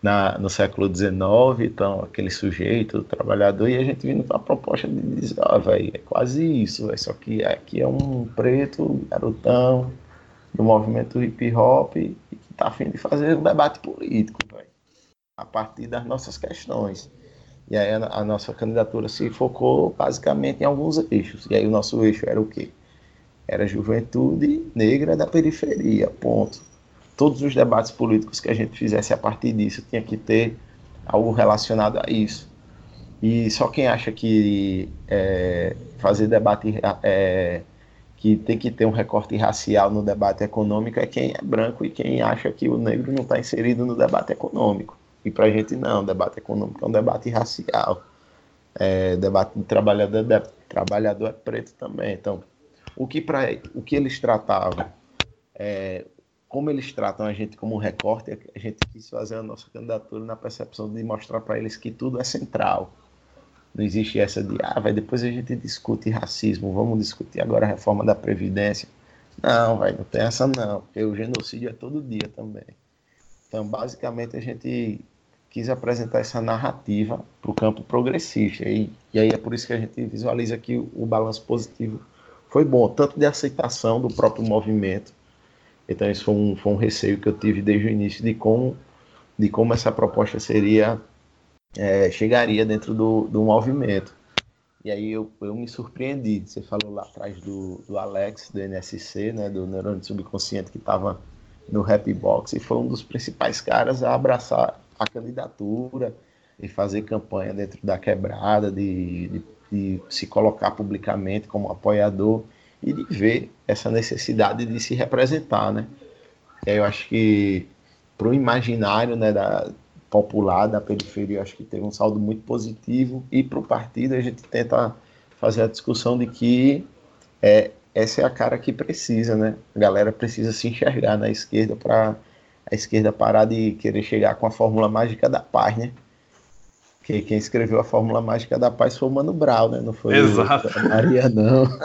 na, no século XIX, então aquele sujeito, o trabalhador, e a gente vindo com a proposta de dizer, ah, é quase isso, véio, só que aqui é um preto, garotão, do movimento hip hop, que está afim de fazer um debate político, véio, a partir das nossas questões. E aí a, a, nossa candidatura se focou basicamente em alguns eixos. E aí o nosso eixo era o quê? Era juventude negra da periferia, ponto todos os debates políticos que a gente fizesse a partir disso tinha que ter algo relacionado a isso. E só quem acha que é, fazer debate é, que tem que ter um recorte racial no debate econômico é quem é branco e quem acha que o negro não está inserido no debate econômico. E para a gente não, debate econômico é um debate racial. É, debate de trabalhador, de, trabalhador é preto também. Então, o que, pra, o que eles tratavam? É, como eles tratam a gente como recorte, a gente quis fazer a nossa candidatura na percepção de mostrar para eles que tudo é central. Não existe essa de, ah, vai depois a gente discute racismo, vamos discutir agora a reforma da Previdência. Não, vai, não tem essa não, porque o genocídio é todo dia também. Então, basicamente, a gente quis apresentar essa narrativa para o campo progressista. E, e aí é por isso que a gente visualiza que o, o balanço positivo foi bom, tanto de aceitação do próprio movimento, então, isso foi um, foi um receio que eu tive desde o início de como, de como essa proposta seria, é, chegaria dentro do, do movimento. E aí eu, eu me surpreendi. Você falou lá atrás do, do Alex, do NSC, né, do Neurônio Subconsciente, que estava no Rap Box, e foi um dos principais caras a abraçar a candidatura e fazer campanha dentro da quebrada, de, de, de se colocar publicamente como apoiador e de ver essa necessidade de se representar, né? Eu acho que para o imaginário né, da, popular da periferia, acho que teve um saldo muito positivo e para o partido a gente tenta fazer a discussão de que é, essa é a cara que precisa, né? A galera precisa se enxergar na esquerda para a esquerda parar de querer chegar com a fórmula mágica da paz, né? que quem escreveu a Fórmula Mágica da Paz foi o Mano Brown, né? Não foi Exato. a Maria, não.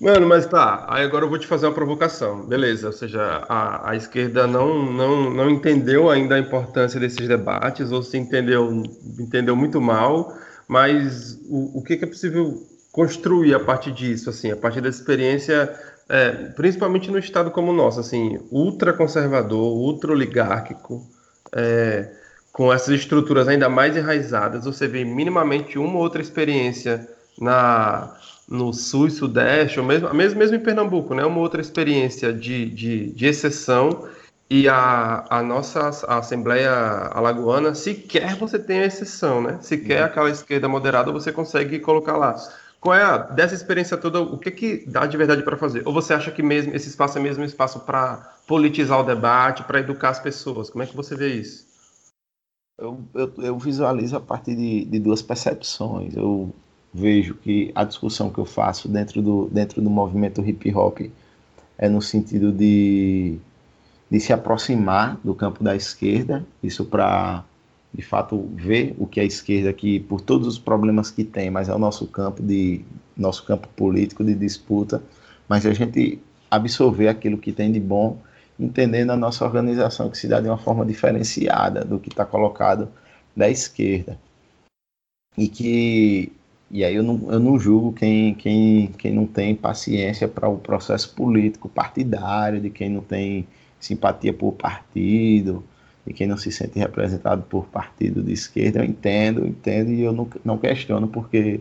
Mano, mas tá. Aí agora eu vou te fazer uma provocação. Beleza, ou seja, a, a esquerda não, não, não entendeu ainda a importância desses debates, ou se entendeu, entendeu muito mal, mas o, o que, que é possível construir a partir disso, assim, a partir dessa experiência é, principalmente no estado como o nosso, assim, ultraconservador, ultra-oligárquico, é, com essas estruturas ainda mais enraizadas, você vê minimamente uma ou outra experiência na, no sul e sudeste, ou mesmo, mesmo, mesmo em Pernambuco, né, uma outra experiência de, de, de exceção, e a, a nossa a Assembleia Alagoana, sequer você tem a exceção, né? Sequer uhum. aquela esquerda moderada você consegue colocar lá. Qual é a, dessa experiência toda, o que que dá de verdade para fazer? Ou você acha que mesmo esse espaço é mesmo espaço para politizar o debate, para educar as pessoas? Como é que você vê isso? Eu, eu, eu visualizo a partir de, de duas percepções. Eu vejo que a discussão que eu faço dentro do, dentro do movimento hip hop é no sentido de, de se aproximar do campo da esquerda, isso para de fato ver o que a esquerda que por todos os problemas que tem, mas é o nosso campo de nosso campo político de disputa, mas a gente absorver aquilo que tem de bom, entendendo a nossa organização que se dá de uma forma diferenciada do que está colocado da esquerda. E que e aí eu não, eu não julgo quem, quem, quem não tem paciência para o processo político partidário, de quem não tem simpatia por partido, de quem não se sente representado por partido de esquerda. Eu entendo, entendo e eu não, não questiono, porque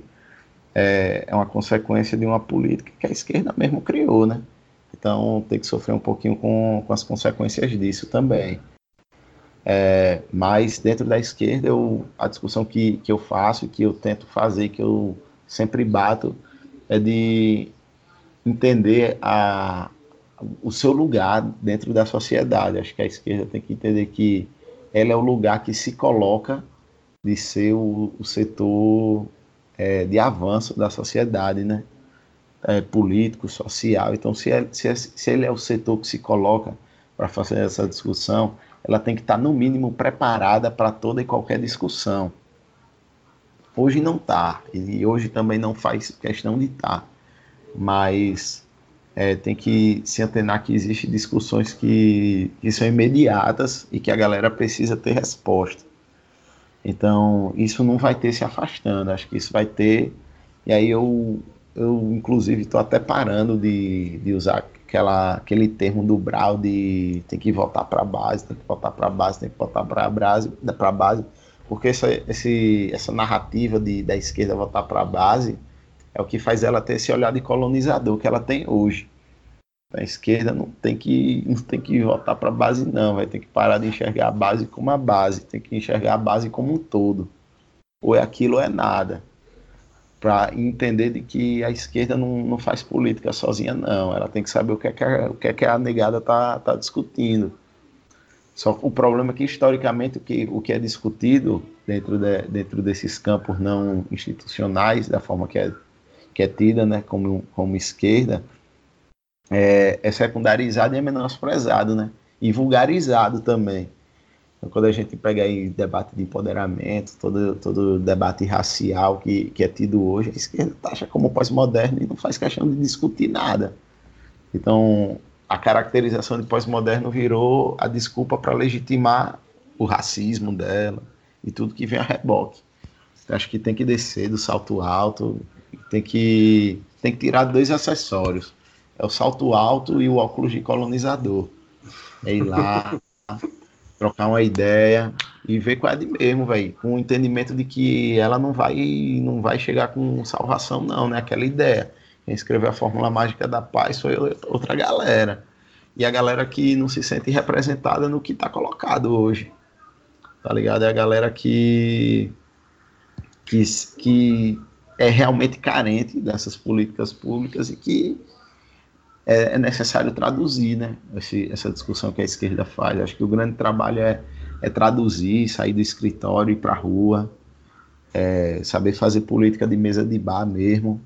é, é uma consequência de uma política que a esquerda mesmo criou, né? Então tem que sofrer um pouquinho com, com as consequências disso também. É, mas dentro da esquerda, eu, a discussão que, que eu faço, que eu tento fazer, que eu sempre bato, é de entender a, o seu lugar dentro da sociedade. Acho que a esquerda tem que entender que ela é o lugar que se coloca de ser o, o setor é, de avanço da sociedade, né? É, político, social. Então, se, é, se, é, se ele é o setor que se coloca para fazer essa discussão, ela tem que estar, no mínimo, preparada para toda e qualquer discussão. Hoje não está, e hoje também não faz questão de estar, tá. mas é, tem que se antenar que existem discussões que, que são imediatas e que a galera precisa ter resposta. Então, isso não vai ter se afastando, acho que isso vai ter, e aí eu, eu inclusive, estou até parando de, de usar aquela, aquele termo do Brau de tem que voltar para a base, tem que voltar para a base, tem que voltar para a base, para base, porque essa, esse, essa narrativa de, da esquerda voltar para a base é o que faz ela ter esse olhar de colonizador que ela tem hoje. A esquerda não tem que não tem que voltar para a base não, vai ter que parar de enxergar a base como a base, tem que enxergar a base como um todo. Ou é aquilo ou é nada para entender de que a esquerda não, não faz política sozinha, não. Ela tem que saber o que é que a, o que é que a negada está tá discutindo. Só o problema é que, historicamente, o que, o que é discutido dentro, de, dentro desses campos não institucionais, da forma que é, que é tida né, como, como esquerda, é, é secundarizado e é menosprezado, né? E vulgarizado também. Então, quando a gente pega aí debate de empoderamento, todo, todo debate racial que, que é tido hoje, a esquerda taxa como pós-moderno e não faz questão de discutir nada. Então, a caracterização de pós-moderno virou a desculpa para legitimar o racismo dela e tudo que vem a reboque. Acho que tem que descer do salto alto, tem que, tem que tirar dois acessórios. É o salto alto e o óculos de colonizador. É ir lá, trocar uma ideia e ver qual é de mesmo, velho, com o entendimento de que ela não vai não vai chegar com salvação não, né? Aquela ideia. Quem escreveu a fórmula mágica da paz foi outra galera. E a galera que não se sente representada no que está colocado hoje. Tá ligado? É a galera que que, que é realmente carente dessas políticas públicas e que é, é necessário traduzir né, esse, essa discussão que a esquerda faz. Acho que o grande trabalho é, é traduzir, sair do escritório ir para a rua, é, saber fazer política de mesa de bar mesmo,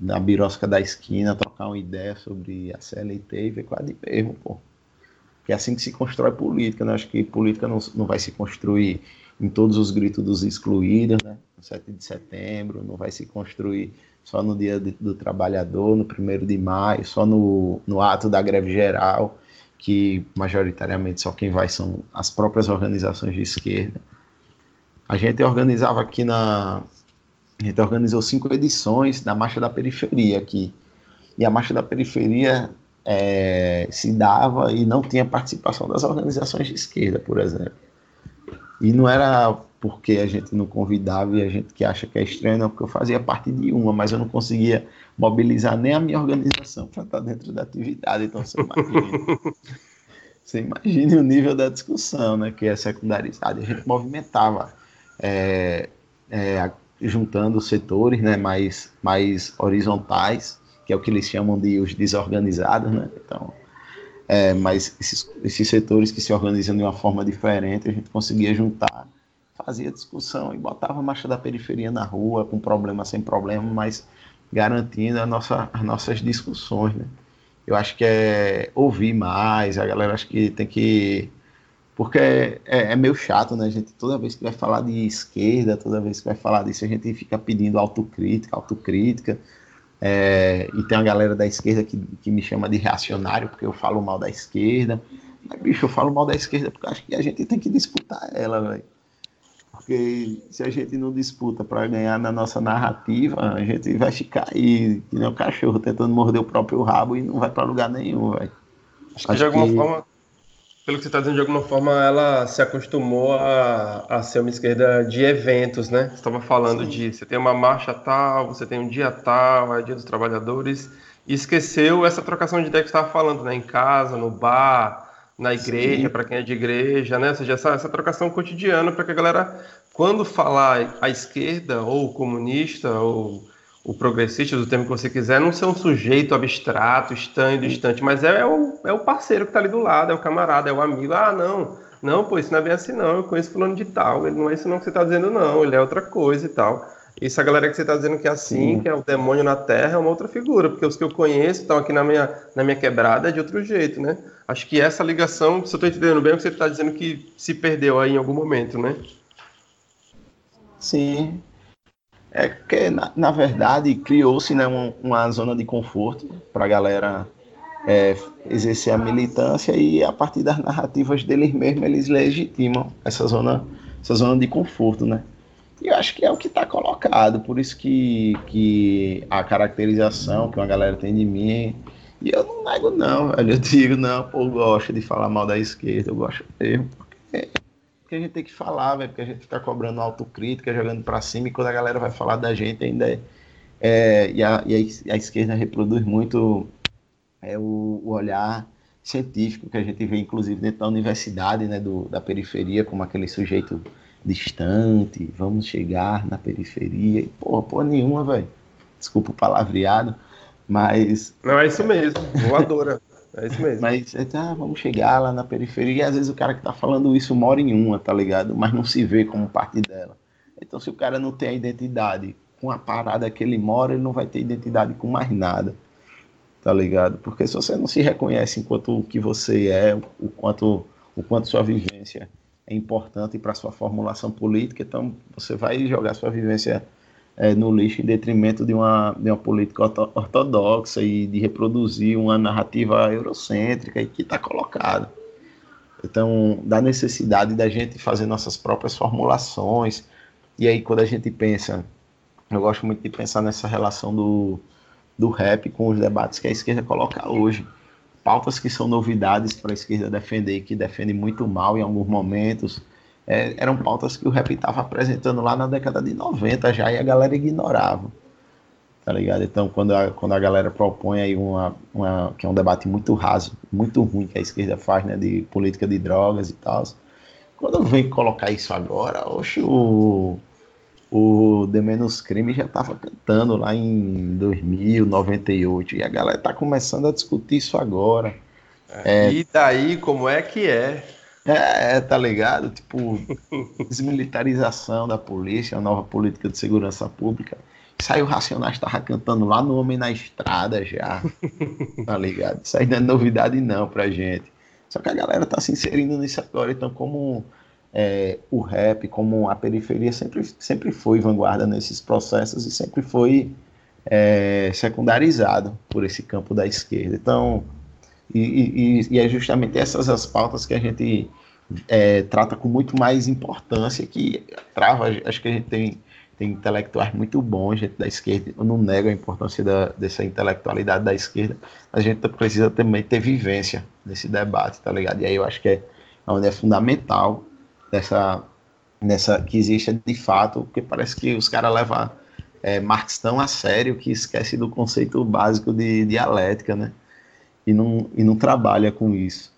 na birosca da esquina, trocar uma ideia sobre a CLT e ver qual é de mesmo, pô. Que é assim que se constrói política, né? Acho que política não, não vai se construir em todos os gritos dos excluídos, né? No 7 de setembro, não vai se construir só no dia do trabalhador, no primeiro de maio, só no, no ato da greve geral, que majoritariamente só quem vai são as próprias organizações de esquerda. A gente organizava aqui na. A gente organizou cinco edições da Marcha da Periferia aqui. E a Marcha da Periferia é, se dava e não tinha participação das organizações de esquerda, por exemplo. E não era porque a gente não convidava e a gente que acha que é estranho, não, porque eu fazia parte de uma, mas eu não conseguia mobilizar nem a minha organização para estar dentro da atividade. Então você imagina. você imagine o nível da discussão, né, que é secundarizada. A gente movimentava, é, é, juntando setores né, mais, mais horizontais, que é o que eles chamam de os desorganizados, né? Então, é, mas esses, esses setores que se organizam de uma forma diferente, a gente conseguia juntar fazia discussão e botava a marcha da periferia na rua, com problema sem problema, mas garantindo a nossa, as nossas discussões, né? Eu acho que é ouvir mais, a galera acho que tem que. Porque é, é, é meio chato, né? Gente, toda vez que vai falar de esquerda, toda vez que vai falar disso, a gente fica pedindo autocrítica, autocrítica. É, e tem a galera da esquerda que, que me chama de reacionário porque eu falo mal da esquerda. Mas, bicho, eu falo mal da esquerda porque acho que a gente tem que disputar ela, velho. Porque se a gente não disputa para ganhar na nossa narrativa, a gente vai ficar aí, que nem o cachorro tentando morder o próprio rabo e não vai para lugar nenhum, velho. Acho que acho de alguma que... forma, pelo que você está dizendo, de alguma forma ela se acostumou a, a ser uma esquerda de eventos, né? Você estava falando Sim. de você tem uma marcha tal, você tem um dia tal, é dia dos trabalhadores, e esqueceu essa trocação de ideia que você estava falando, né? Em casa, no bar, na igreja, para quem é de igreja, né? Ou seja, essa, essa trocação cotidiana para que a galera, quando falar a esquerda, ou comunista, ou o progressista, do termo que você quiser, não ser um sujeito abstrato, estranho, distante, mas é, é, o, é o parceiro que está ali do lado, é o camarada, é o amigo. Ah, não, não, pô, isso não é bem assim, não. Eu conheço fulano de tal, ele não é isso não que você está dizendo, não, ele é outra coisa e tal. Isso a galera que você está dizendo que é assim, Sim. que é o demônio na Terra, é uma outra figura, porque os que eu conheço estão aqui na minha, na minha quebrada é de outro jeito, né? Acho que essa ligação, se eu estou entendendo bem, é o que você está dizendo que se perdeu aí em algum momento, né? Sim. É porque, na, na verdade, criou-se né, uma, uma, zona de conforto para a galera é, exercer a militância e, a partir das narrativas deles mesmos, eles legitimam essa zona, essa zona de conforto, né? E eu acho que é o que está colocado, por isso que, que a caracterização que uma galera tem de mim. E eu não nego, não, velho. Eu digo, não, pô, eu gosto de falar mal da esquerda, eu gosto mesmo. Porque, porque a gente tem que falar, velho, porque a gente fica cobrando autocrítica, jogando para cima, e quando a galera vai falar da gente ainda é. é e, a, e a, esquerda reproduz muito é, o, o olhar científico que a gente vê, inclusive, dentro da universidade, né, do, da periferia, como aquele sujeito distante, vamos chegar na periferia. E, porra, porra nenhuma, velho. Desculpa o palavreado, mas. Não, é isso mesmo, voadora. É isso mesmo. Mas ah, vamos chegar lá na periferia. E às vezes o cara que tá falando isso mora em uma, tá ligado? Mas não se vê como parte dela. Então, se o cara não tem a identidade com a parada que ele mora, ele não vai ter identidade com mais nada. Tá ligado? Porque se você não se reconhece enquanto o que você é, o quanto, o quanto sua vivência é importante para sua formulação política, então você vai jogar sua vivência é, no lixo em detrimento de uma, de uma política ortodoxa e de reproduzir uma narrativa eurocêntrica e que está colocada. Então, da necessidade da gente fazer nossas próprias formulações. E aí, quando a gente pensa, eu gosto muito de pensar nessa relação do, do rap com os debates que a esquerda coloca hoje pautas que são novidades para a esquerda defender, que defende muito mal em alguns momentos, é, eram pautas que o rap estava apresentando lá na década de 90 já e a galera ignorava. Tá ligado? Então, quando a, quando a galera propõe aí uma, uma. que é um debate muito raso, muito ruim que a esquerda faz, né, de política de drogas e tal. Quando vem colocar isso agora, oxe, o, o The Menos Crime já estava cantando lá em 2000, 98, e a galera está começando a discutir isso agora. É, é, e daí, como é que é? É, tá ligado? Tipo, desmilitarização da polícia, a nova política de segurança pública. Saiu Racionais tava cantando lá no Homem na Estrada já. Tá ligado? Isso aí não é novidade não pra gente. Só que a galera tá se inserindo nisso agora, então como é, o rap, como a periferia sempre, sempre foi vanguarda nesses processos e sempre foi é, secundarizado por esse campo da esquerda. Então, e, e, e é justamente essas as pautas que a gente é, trata com muito mais importância, que trava, acho que a gente tem, tem intelectuais muito bons, gente da esquerda, eu não nego a importância da, dessa intelectualidade da esquerda, a gente precisa também ter vivência nesse debate, tá ligado? E aí eu acho que é onde é fundamental dessa, nessa que exista de fato, porque parece que os caras levam é, Marx tão a sério que esquece do conceito básico de dialética, né? E não, e não trabalha com isso.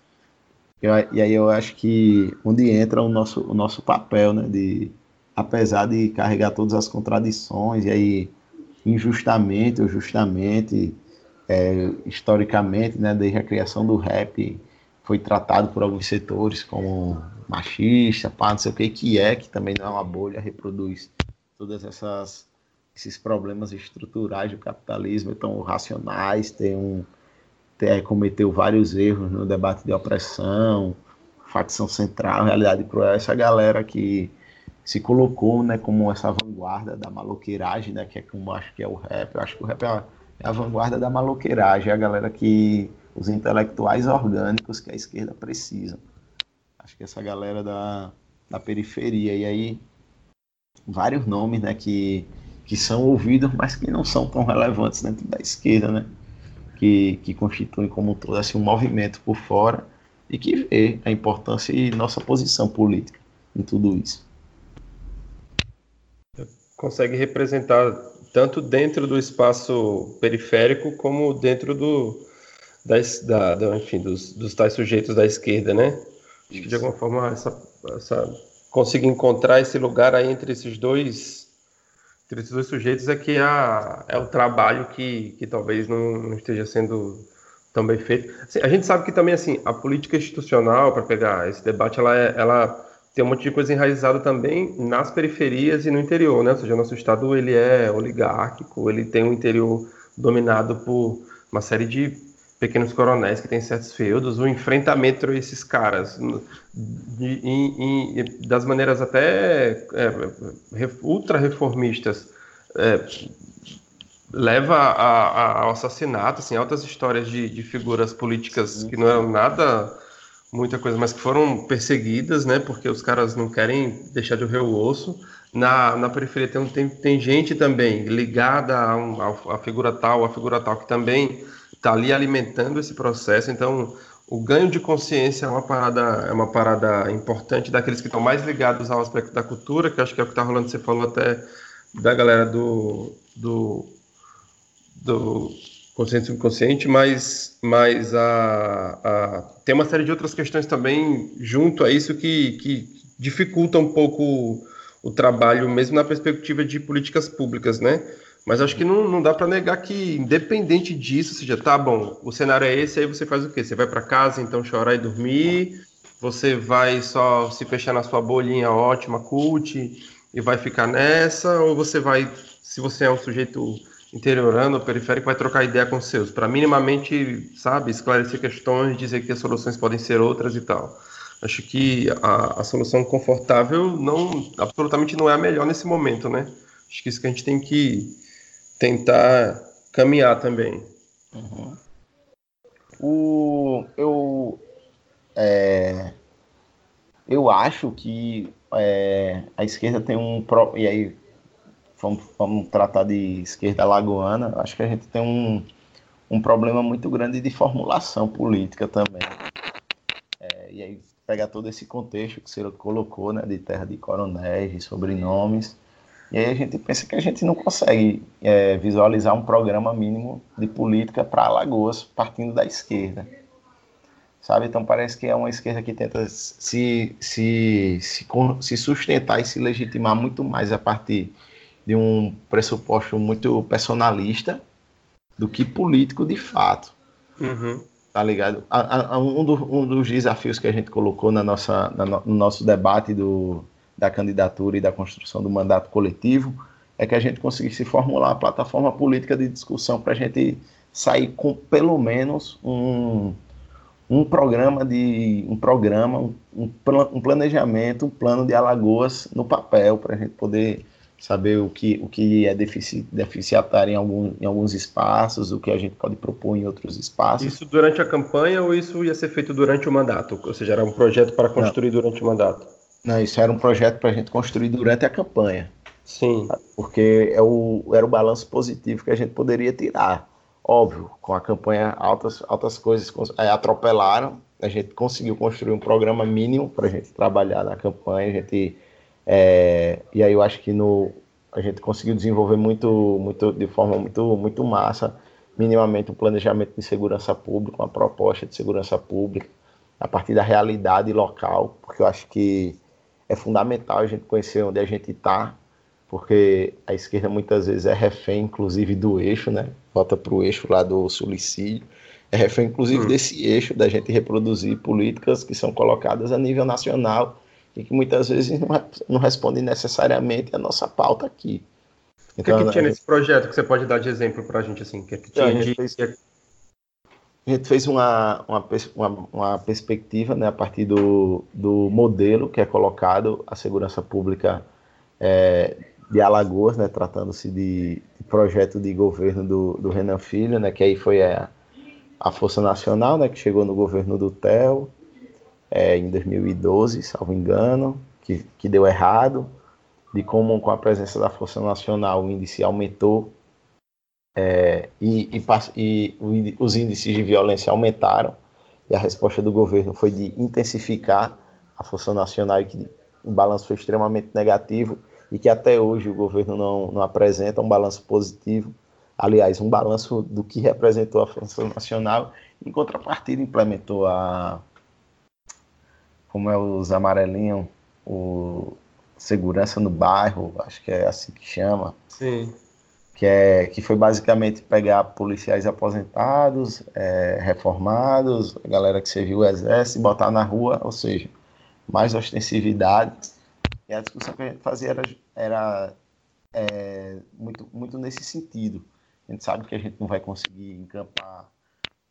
Eu, e aí eu acho que onde entra o nosso, o nosso papel, né? De, apesar de carregar todas as contradições, e aí injustamente ou justamente, é, historicamente, né? Desde a criação do rap, foi tratado por alguns setores como machista, pá, não sei o que, que é, que também não é uma bolha, reproduz todas essas esses problemas estruturais do capitalismo tão racionais, tem um cometeu vários erros no debate de opressão, facção central, realidade cruel, essa galera que se colocou, né, como essa vanguarda da maloqueiragem, né, que é como acho que é o rap, eu acho que o rap é a, é a vanguarda da maloqueiragem, é a galera que os intelectuais orgânicos que a esquerda precisa. Acho que essa galera da, da periferia e aí vários nomes, né, que que são ouvidos, mas que não são tão relevantes dentro da esquerda, né? Que, que constituem como todo assim, um movimento por fora e que vê a importância e nossa posição política em tudo isso. Consegue representar tanto dentro do espaço periférico como dentro do, das, da, da, enfim, dos, dos tais sujeitos da esquerda, né? Acho que de alguma forma essa, essa, consiga encontrar esse lugar aí entre esses dois entre esses dois sujeitos é que a, é o trabalho que, que talvez não, não esteja sendo tão bem feito. Assim, a gente sabe que também assim a política institucional para pegar esse debate ela, é, ela tem um monte de coisa enraizada também nas periferias e no interior, né? Ou seja, nosso estado ele é oligárquico, ele tem um interior dominado por uma série de pequenos coronéis que têm certos feudos, o enfrentamento a esses caras, de, em, em, das maneiras até é, ultra-reformistas, é, leva a, a, ao assassinato, assim, altas histórias de, de figuras políticas que não eram nada, muita coisa, mas que foram perseguidas, né, porque os caras não querem deixar de ouvir o osso. Na, na periferia tem, tem, tem gente também ligada a, um, a, a figura tal, a figura tal, que também está ali alimentando esse processo. Então, o ganho de consciência é uma parada, é uma parada importante daqueles que estão mais ligados ao aspecto da cultura, que acho que é o que está rolando. Você falou até da galera do, do, do consciente subconsciente, mas, mas a, a, tem uma série de outras questões também junto a isso que, que dificulta um pouco o trabalho, mesmo na perspectiva de políticas públicas, né? Mas acho que não, não dá para negar que, independente disso, seja, tá bom, o cenário é esse, aí você faz o quê? Você vai para casa, então chorar e dormir, você vai só se fechar na sua bolinha ótima, cult, e vai ficar nessa, ou você vai, se você é um sujeito interiorano ou periférico, vai trocar ideia com seus, para minimamente, sabe, esclarecer questões, dizer que as soluções podem ser outras e tal. Acho que a, a solução confortável não, absolutamente não é a melhor nesse momento, né? Acho que isso que a gente tem que tentar caminhar também. Uhum. O, eu, é, eu acho que é, a esquerda tem um. E aí, vamos, vamos tratar de esquerda lagoana, acho que a gente tem um, um problema muito grande de formulação política também. É, e aí, pegar todo esse contexto que você colocou, né, de terra de coronéis, de sobrenomes e aí a gente pensa que a gente não consegue é, visualizar um programa mínimo de política para Alagoas partindo da esquerda. Sabe? Então parece que é uma esquerda que tenta se, se, se, se sustentar e se legitimar muito mais a partir de um pressuposto muito personalista do que político de fato. Uhum. Tá ligado? A, a, um, do, um, dos desafios que a gente colocou na nossa, na, no nosso debate do, da candidatura e da construção do mandato coletivo, é que a gente conseguisse formular a plataforma política de discussão para a gente sair com pelo menos um, um programa de um programa, um, um planejamento, um plano de Alagoas no papel para a gente poder saber o que, o que é defici, deficitário em, algum, em alguns espaços, o que a gente pode propor em outros espaços. Isso durante a campanha ou isso ia ser feito durante o mandato? Ou seja, era um projeto para construir Não. durante o mandato? Não, isso era um projeto para a gente construir durante a campanha. Sim. Porque é o, era o balanço positivo que a gente poderia tirar. Óbvio, com a campanha altas, altas coisas é, atropelaram, a gente conseguiu construir um programa mínimo para a gente trabalhar na campanha, a gente, é, e aí eu acho que no, a gente conseguiu desenvolver muito, muito de forma muito, muito massa, minimamente um planejamento de segurança pública, uma proposta de segurança pública, a partir da realidade local, porque eu acho que é fundamental a gente conhecer onde a gente está, porque a esquerda muitas vezes é refém, inclusive, do eixo, né? Volta para o eixo lá do suicídio. é refém, inclusive, hum. desse eixo da gente reproduzir políticas que são colocadas a nível nacional e que muitas vezes não, não respondem necessariamente à nossa pauta aqui. Então, o que, que tinha gente... nesse projeto que você pode dar de exemplo para a gente? Assim, que, que tinha a, gente fez, a gente fez uma, uma, uma, uma perspectiva né, a partir do, do modelo que é colocado a segurança pública é, de Alagoas, né, tratando-se de, de, projeto de governo do, do Renan Filho, né, que aí foi a, a Força Nacional, né, que chegou no governo do TEL é, em 2012, salvo engano, que, que deu errado, de como com a presença da Força Nacional o índice aumentou é, e, e, e, os índices de violência aumentaram e a resposta do governo foi de intensificar a Força Nacional e que o balanço foi extremamente negativo e que até hoje o governo não, não apresenta um balanço positivo aliás, um balanço do que representou a Força Nacional, em contrapartida implementou a, como é os amarelinhos, o segurança no bairro, acho que é assim que chama. Sim. Que, é, que foi basicamente pegar policiais aposentados, é, reformados, galera que serviu o exército e botar na rua, ou seja, mais ostensividade. E a discussão que a gente fazia era, era é, muito, muito nesse sentido. A gente sabe que a gente não vai conseguir encampar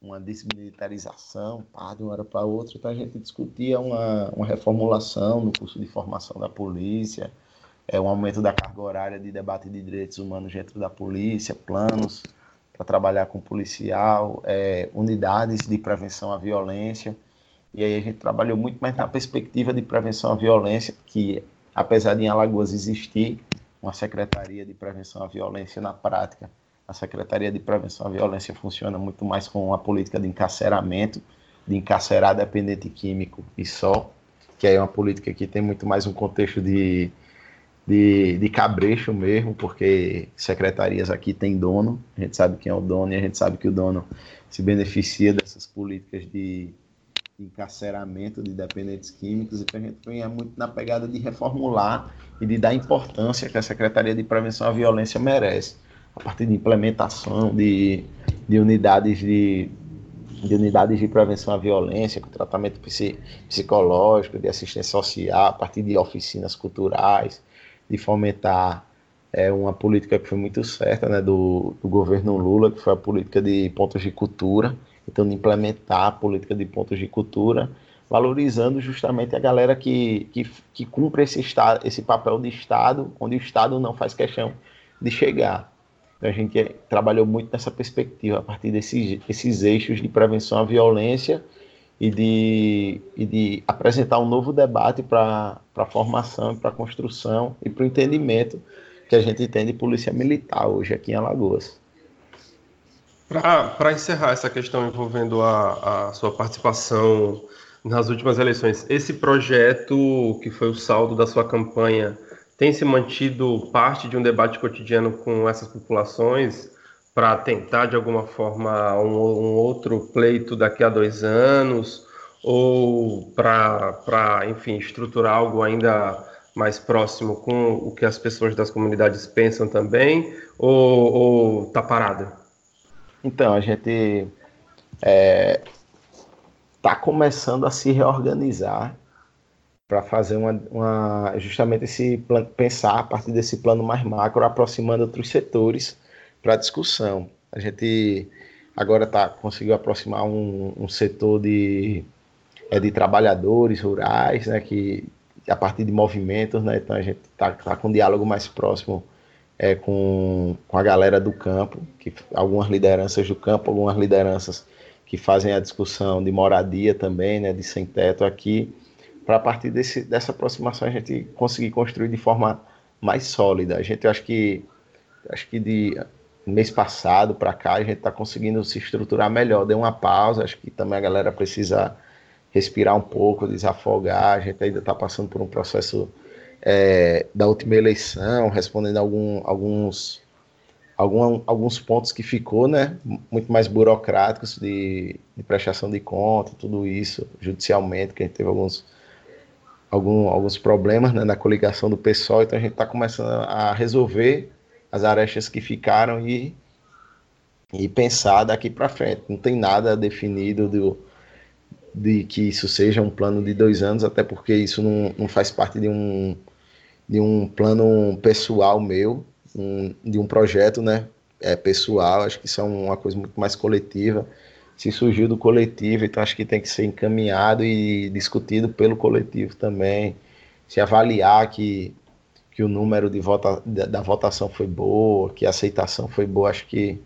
uma desmilitarização pá, de uma hora para outra, então a gente discutia uma, uma reformulação no curso de formação da polícia, é, um aumento da carga horária de debate de direitos humanos dentro da polícia, planos para trabalhar com policial, é, unidades de prevenção à violência. E aí a gente trabalhou muito mais na perspectiva de prevenção à violência, que apesar de em Alagoas existir uma secretaria de prevenção à violência na prática, a Secretaria de Prevenção à Violência funciona muito mais com uma política de encarceramento, de encarcerar dependente químico e só, que é uma política que tem muito mais um contexto de, de, de cabrecho mesmo, porque secretarias aqui têm dono, a gente sabe quem é o dono e a gente sabe que o dono se beneficia dessas políticas de, de encarceramento de dependentes químicos, então a gente vem muito na pegada de reformular e de dar importância que a Secretaria de Prevenção à Violência merece. A partir de implementação de, de unidades de, de unidades de prevenção à violência, com tratamento psicológico, de assistência social, a partir de oficinas culturais, de fomentar é, uma política que foi muito certa né, do, do governo Lula, que foi a política de pontos de cultura, então de implementar a política de pontos de cultura, valorizando justamente a galera que, que, que cumpre esse, estado, esse papel de Estado, onde o Estado não faz questão de chegar. Então, a gente trabalhou muito nessa perspectiva, a partir desses, desses eixos de prevenção à violência e de, e de apresentar um novo debate para a formação, para a construção e para o entendimento que a gente tem de polícia militar hoje aqui em Alagoas. Para encerrar essa questão envolvendo a, a sua participação nas últimas eleições, esse projeto que foi o saldo da sua campanha tem se mantido parte de um debate cotidiano com essas populações para tentar, de alguma forma, um, um, outro pleito daqui a dois anos, ou para, enfim, estruturar algo ainda mais próximo com o que as pessoas das comunidades pensam também, ou está parada? Então, a gente é, tá começando a se reorganizar para fazer uma, uma, justamente esse pensar a partir desse plano mais macro, aproximando outros setores para discussão. A gente agora tá, conseguiu aproximar um, um setor de, é, de trabalhadores rurais, né, que a partir de movimentos, né, então a gente está tá com um diálogo mais próximo é, com, com a galera do campo, que algumas lideranças do campo, algumas lideranças que fazem a discussão de moradia também, né, de sem teto aqui, para a partir desse, dessa aproximação a gente conseguir construir de forma mais sólida. A gente acho que acho que de mês passado para cá a gente está conseguindo se estruturar melhor. Deu uma pausa, acho que também a galera precisa respirar um pouco, desafogar. A gente ainda está passando por um processo é, da última eleição, respondendo algum, alguns algum, alguns pontos que ficou, né, muito mais burocráticos de, de prestação de conta, tudo isso, judicialmente, que a gente teve alguns algum, alguns problemas né, na coligação do pessoal, então a gente está começando a resolver as arestas que ficaram e e pensar daqui para frente. Não tem nada definido do, de que isso seja um plano de dois anos, até porque isso não, não faz parte de um, de um plano pessoal meu, um, de um projeto né, é, pessoal. Acho que isso é uma coisa muito mais coletiva. Se surgiu do coletivo, então acho que tem que ser encaminhado e discutido pelo coletivo também. Se avaliar que, que o número de vota, da, da votação foi boa, que a aceitação foi boa, acho que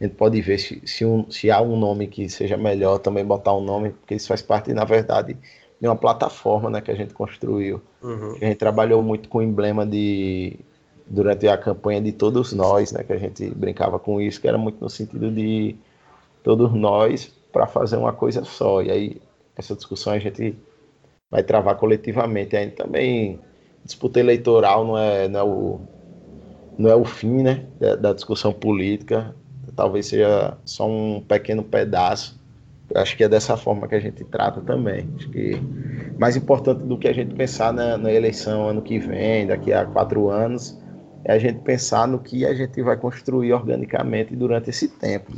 a gente pode ver se, se, um, se há um nome que seja melhor, também botar um nome, porque isso faz parte, na verdade, de uma plataforma né, que a gente construiu. Uhum. A gente trabalhou muito com o emblema de durante a campanha de todos nós, né, que a gente brincava com isso, que era muito no sentido de todos nós para fazer uma coisa só. E aí essa discussão a gente vai travar coletivamente. Aí também disputa eleitoral não é, não é o não é o fim, né, da, da discussão política talvez seja só um pequeno pedaço. Eu acho que é dessa forma que a gente trata também. Acho que mais importante do que a gente pensar na, na eleição ano que vem, daqui a quatro anos, é a gente pensar no que a gente vai construir organicamente durante esse tempo.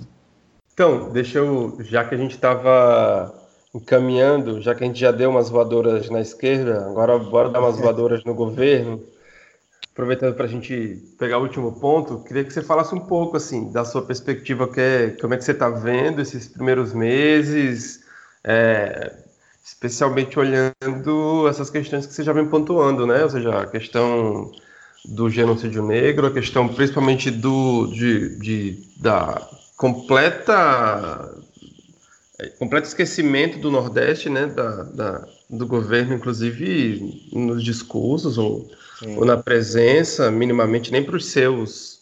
Então, deixa eu, já que a gente estava encaminhando, já que a gente já deu umas voadoras na esquerda, agora bora dar umas voadoras no governo aproveitando para a gente pegar o último ponto, queria que você falasse um pouco assim da sua perspectiva, que é, como é que você está vendo esses primeiros meses, é, especialmente olhando essas questões que você já vem pontuando, né? Ou seja, a questão do genocídio negro, a questão principalmente do de, de da completa completo esquecimento do Nordeste, né? Da, da do governo, inclusive nos discursos ou ou na presença, minimamente, nem para os seus,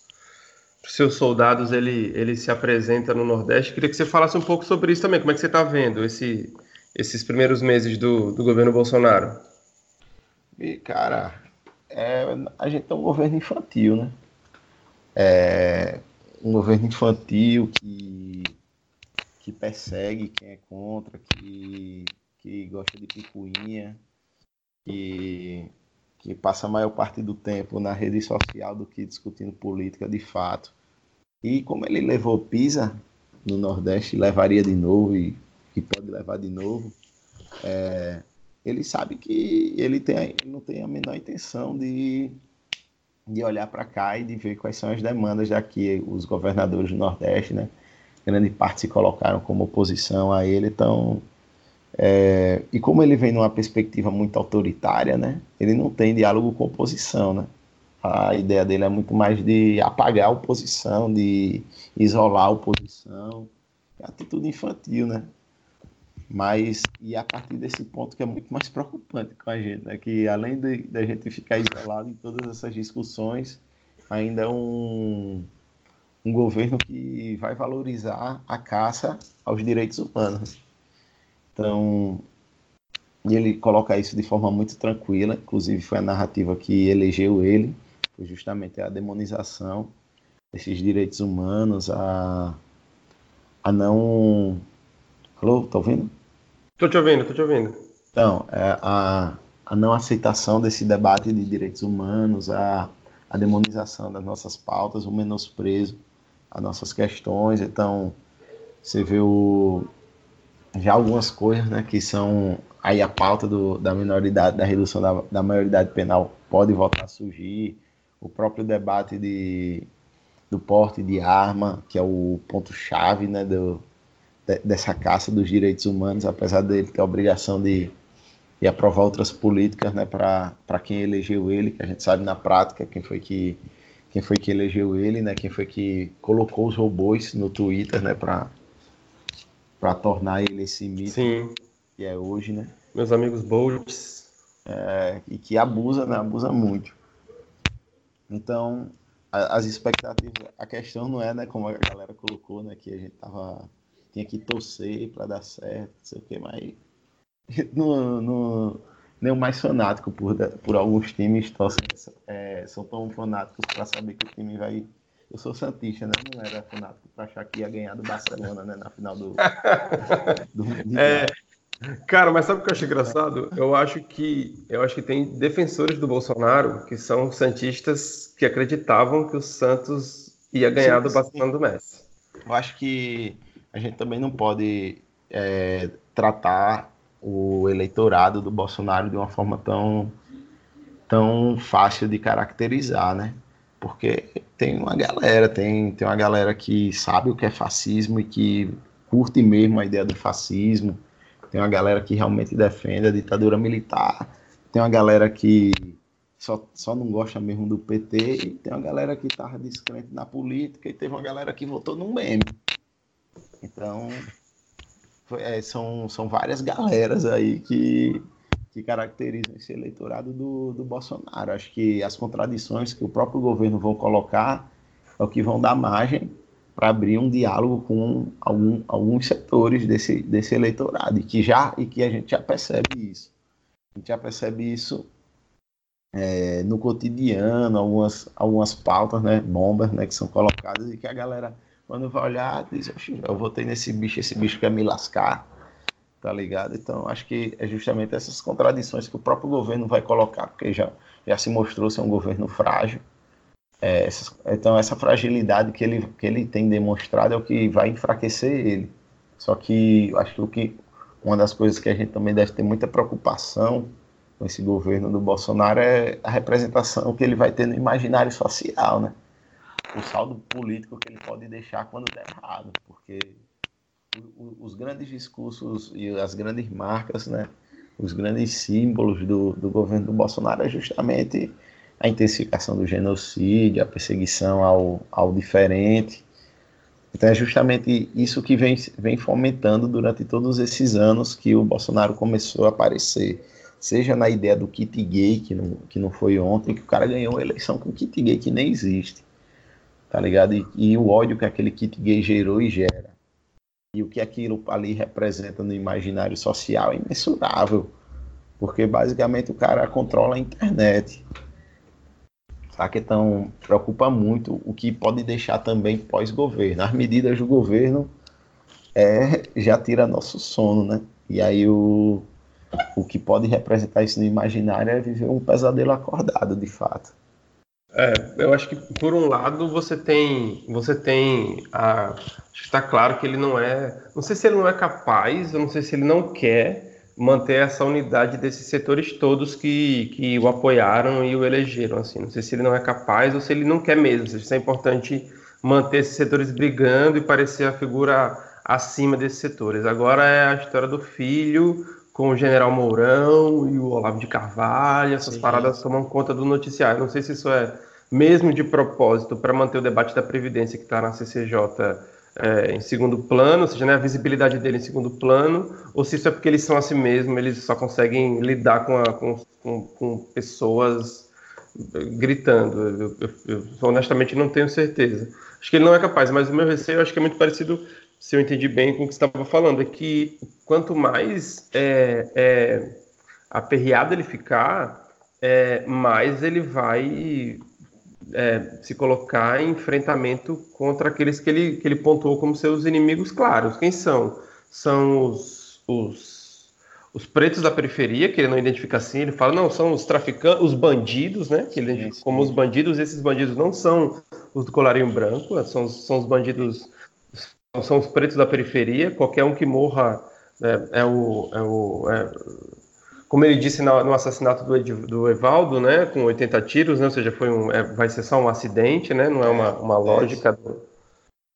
seus soldados ele, ele se apresenta no Nordeste. Queria que você falasse um pouco sobre isso também. Como é que você está vendo esse, esses primeiros meses do, do governo Bolsonaro? E, cara, é, a gente tem um governo infantil, né? É, um governo infantil que, que persegue quem é contra, que, que gosta de picuinha, que que passa a maior parte do tempo na rede social do que discutindo política de fato. E como ele levou Pisa no Nordeste, levaria de novo e, e pode levar de novo, é, ele sabe que ele tem, não tem a menor intenção de, de olhar para cá e de ver quais são as demandas, que os governadores do Nordeste, né, grande parte se colocaram como oposição a ele, então é, e como ele vem numa perspectiva muito autoritária, né, ele não tem diálogo com oposição, né? A ideia dele é muito mais de apagar a oposição, de isolar a oposição, é atitude infantil, né? Mas, e a partir desse ponto que é muito mais preocupante com a gente, né? Que além da gente ficar isolado em todas essas discussões, ainda é um, um governo que vai valorizar a caça aos direitos humanos. Então, e ele coloca isso de forma muito tranquila, inclusive foi a narrativa que elegeu ele, foi justamente a demonização desses direitos humanos, a, a não. Alô, tá ouvindo? Tô te ouvindo, tô te ouvindo. Então, é, a, a não aceitação desse debate de direitos humanos, a, a demonização das nossas pautas, o menosprezo às nossas questões. Então, você vê o, já algumas coisas né, que são aí a pauta do, da minoridade, da redução da, da maioridade penal pode voltar a surgir, o próprio debate de, do porte de arma, que é o ponto-chave né, do, de, dessa caça dos direitos humanos, apesar dele ter a obrigação de, de aprovar outras políticas né, para quem elegeu ele, que a gente sabe na prática quem foi que, quem foi que elegeu ele, né, quem foi que colocou os robôs no Twitter né, para para tornar ele esse mito Sim. que é hoje, né? Meus amigos Bolts. É, e que abusa, né? Abusa muito. Então, a, as expectativas, a questão não é, né, como a galera colocou, né, que a gente tava tinha que torcer para dar certo, não sei o que, mas no, nem o mais fanático por, por alguns times torcem, é, são tão fanáticos para saber que o time vai eu sou Santista, né? Não era fanático para achar que ia ganhar do Barcelona, né? Na final do. do é, cara, mas sabe o que eu acho engraçado? Eu acho que eu acho que tem defensores do Bolsonaro que são santistas que acreditavam que o Santos ia ganhar sim, do Barcelona do Messi. eu acho que a gente também não pode é, tratar o eleitorado do Bolsonaro de uma forma tão, tão fácil de caracterizar, né? Porque tem uma galera, tem, tem uma galera que sabe o que é fascismo e que curte mesmo a ideia do fascismo, tem uma galera que realmente defende a ditadura militar, tem uma galera que só, só não gosta mesmo do PT, e tem uma galera que estava descrente na política, e teve uma galera que votou no meme. Então, é, são, são várias galeras aí que, que caracterizam esse eleitorado do, do Bolsonaro. Acho que as contradições que o próprio governo vão colocar é o que vão dar margem para abrir um diálogo com algum, alguns setores desse, desse eleitorado e que já e que a gente já percebe isso. A gente já percebe isso é, no cotidiano, algumas, algumas pautas, né, bombas, né, que são colocadas e que a galera, quando vai olhar, diz, eu votei nesse bicho, esse bicho quer me lascar, tá ligado? Então, acho que é justamente essas contradições que o próprio governo vai colocar, porque já, já se mostrou ser um governo frágil, é, então, essa fragilidade que ele, que ele tem demonstrado é o que vai enfraquecer ele. Só que acho que, que uma das coisas que a gente também deve ter muita preocupação com esse governo do Bolsonaro é a representação que ele vai ter no imaginário social, né? O saldo político que ele pode deixar quando der errado, porque os grandes discursos e as grandes marcas, né? Os grandes símbolos do, do governo do Bolsonaro é justamente a intensificação do genocídio, a perseguição ao, ao diferente. Então é justamente isso que vem, vem fomentando durante todos esses anos que o Bolsonaro começou a aparecer. Seja na ideia do kit gay, que não, que não foi ontem, que o cara ganhou a eleição com kit gay que nem existe. Tá ligado? E, e o ódio que aquele kit gay gerou e gera. E o que aquilo ali representa no imaginário social é imensurável. Porque basicamente o cara controla a internet. Saca? Então, preocupa muito o que pode deixar também pós-governo. As medidas do governo é, já tira nosso sono, né? E aí o, o que pode representar isso no imaginário é viver um pesadelo acordado, de fato. É, eu acho que por um lado você tem, você tem a, está claro que ele não é, não sei se ele não é capaz, eu não sei se ele não quer, manter essa unidade desses setores todos que, que o apoiaram e o elegeram. Assim. Não sei se ele não é capaz ou se ele não quer mesmo. Se é importante manter esses setores brigando e parecer a figura acima desses setores. Agora é a história do filho com o General Mourão e o Olavo de Carvalho. Essas Sim. paradas tomam conta do noticiário. Não sei se isso é mesmo de propósito para manter o debate da Previdência que está na CCJ é, em segundo plano, ou seja, né, a visibilidade dele em segundo plano, ou se isso é porque eles são assim mesmo, eles só conseguem lidar com, a, com, com, com, pessoas gritando. Eu, eu, eu, honestamente não tenho certeza. Acho que ele não é capaz, mas o meu receio acho que é muito parecido, se eu entendi bem com o que você estava falando, é que quanto mais é, é, aperreado ele ficar, é, mais ele vai é, se colocar em enfrentamento contra aqueles que ele, que ele pontuou como seus inimigos claros. Quem são? São os, os, os pretos da periferia, que ele não identifica assim, ele fala, não, são os traficantes, os bandidos, né? Que ele identifica como os bandidos, esses bandidos não são os do colarinho branco, são, são os bandidos, são os pretos da periferia, qualquer um que morra é, é o, é o é, como ele disse no, assassinato do, do, Evaldo, né, com 80 tiros, né, ou seja, foi um, é, vai ser só um acidente, né, não é uma, uma lógica do,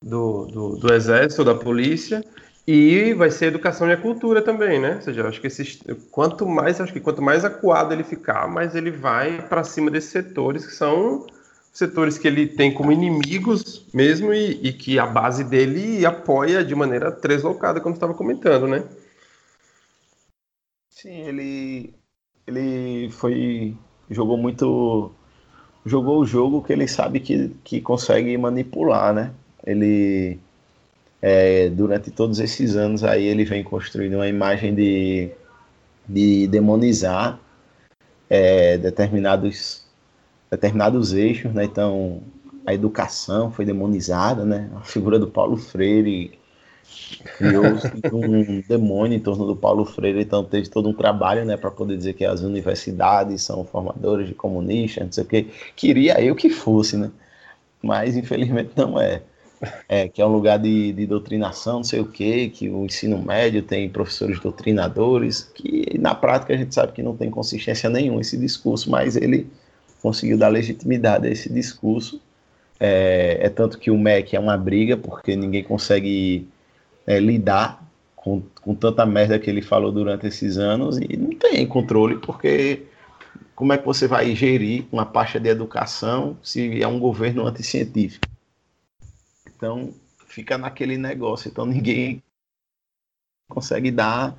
do, do, do exército, da polícia, e vai ser educação e a cultura também, né? Ou seja, acho que esses, quanto mais acho que quanto mais acuado ele ficar, mais ele vai para cima desses setores que são setores que ele tem como inimigos mesmo e, e que a base dele apoia de maneira deslocada, como estava comentando, né? Sim, ele ele foi jogou muito jogou o jogo que ele sabe que, que consegue manipular, né? Ele é, durante todos esses anos aí ele vem construindo uma imagem de, de demonizar é, determinados determinados eixos, né? Então a educação foi demonizada, né? A figura do Paulo Freire criou-se um demônio em torno do Paulo Freire, então teve todo um trabalho, né, para poder dizer que as universidades são formadoras de comunistas, não sei o que. Queria eu que fosse, né? Mas infelizmente não é. é, que é um lugar de, de doutrinação, não sei o quê, que o ensino médio tem professores doutrinadores, que na prática a gente sabe que não tem consistência nenhuma esse discurso, mas ele conseguiu dar legitimidade a esse discurso. É, é tanto que o MEC é uma briga, porque ninguém consegue é, lidar com, com tanta merda que ele falou durante esses anos e não tem controle, porque como é que você vai gerir uma pasta de educação se é um governo anticientífico? Então, fica naquele negócio. Então, ninguém consegue dar.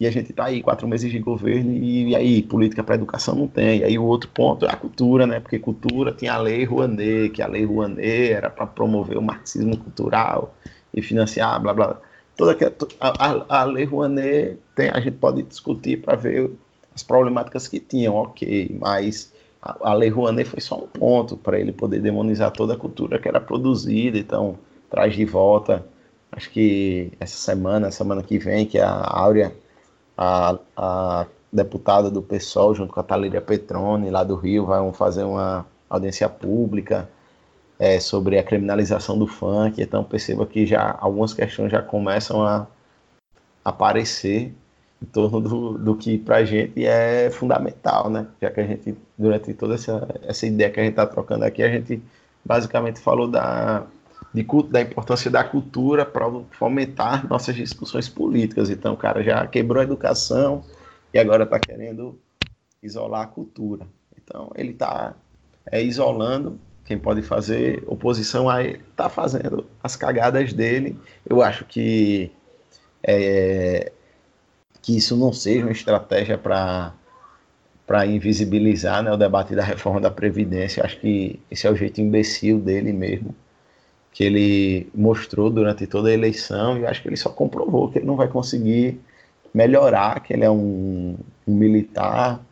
E a gente está aí, quatro meses de governo, e, e aí, política para educação não tem. E aí, o outro ponto é a cultura, né? Porque cultura tinha a Lei Rouanet, que a Lei Rouanet era para promover o marxismo cultural e financiar, blá, blá. Toda a, a, a Lei Rouanet, tem, a gente pode discutir para ver as problemáticas que tinham, ok, mas a, a Lei Rouanet foi só um ponto para ele poder demonizar toda a cultura que era produzida, então traz de volta, acho que essa semana, semana que vem, que a Áurea, a, a deputada do PSOL, junto com a Talíria Petrone, lá do Rio, vão fazer uma audiência pública é, sobre a criminalização do funk, então perceba que já algumas questões já começam a aparecer em torno do, do que para a gente é fundamental, né? Já que a gente, durante toda essa, essa ideia que a gente está trocando aqui, a gente basicamente falou da, de, da importância da cultura para fomentar nossas discussões políticas. Então, o cara já quebrou a educação e agora está querendo isolar a cultura. Então, ele está é, isolando quem pode fazer oposição a ele, está fazendo as cagadas dele. Eu acho que é, que isso não seja uma estratégia para para invisibilizar né, o debate da reforma da Previdência. Acho que esse é o jeito imbecil dele mesmo, que ele mostrou durante toda a eleição, e acho que ele só comprovou que ele não vai conseguir melhorar, que ele é um, um militar,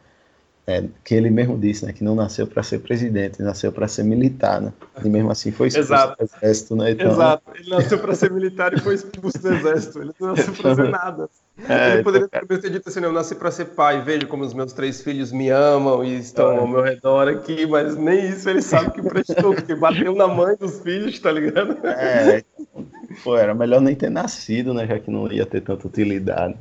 é, que ele mesmo disse, né, que não nasceu para ser presidente, nasceu para ser militar, né? E mesmo assim foi expulso Exato. do exército, né? Então... Exato, ele nasceu para ser militar e foi expulso do exército, ele não nasceu para ser nada. É, ele poderia então, ter dito assim, eu nasci para ser pai, vejo como os meus três filhos me amam e estão é. ao meu redor aqui, mas nem isso ele sabe que prestou, porque bateu na mãe dos filhos, tá ligado? É, pô, era melhor nem ter nascido, né, já que não ia ter tanta utilidade.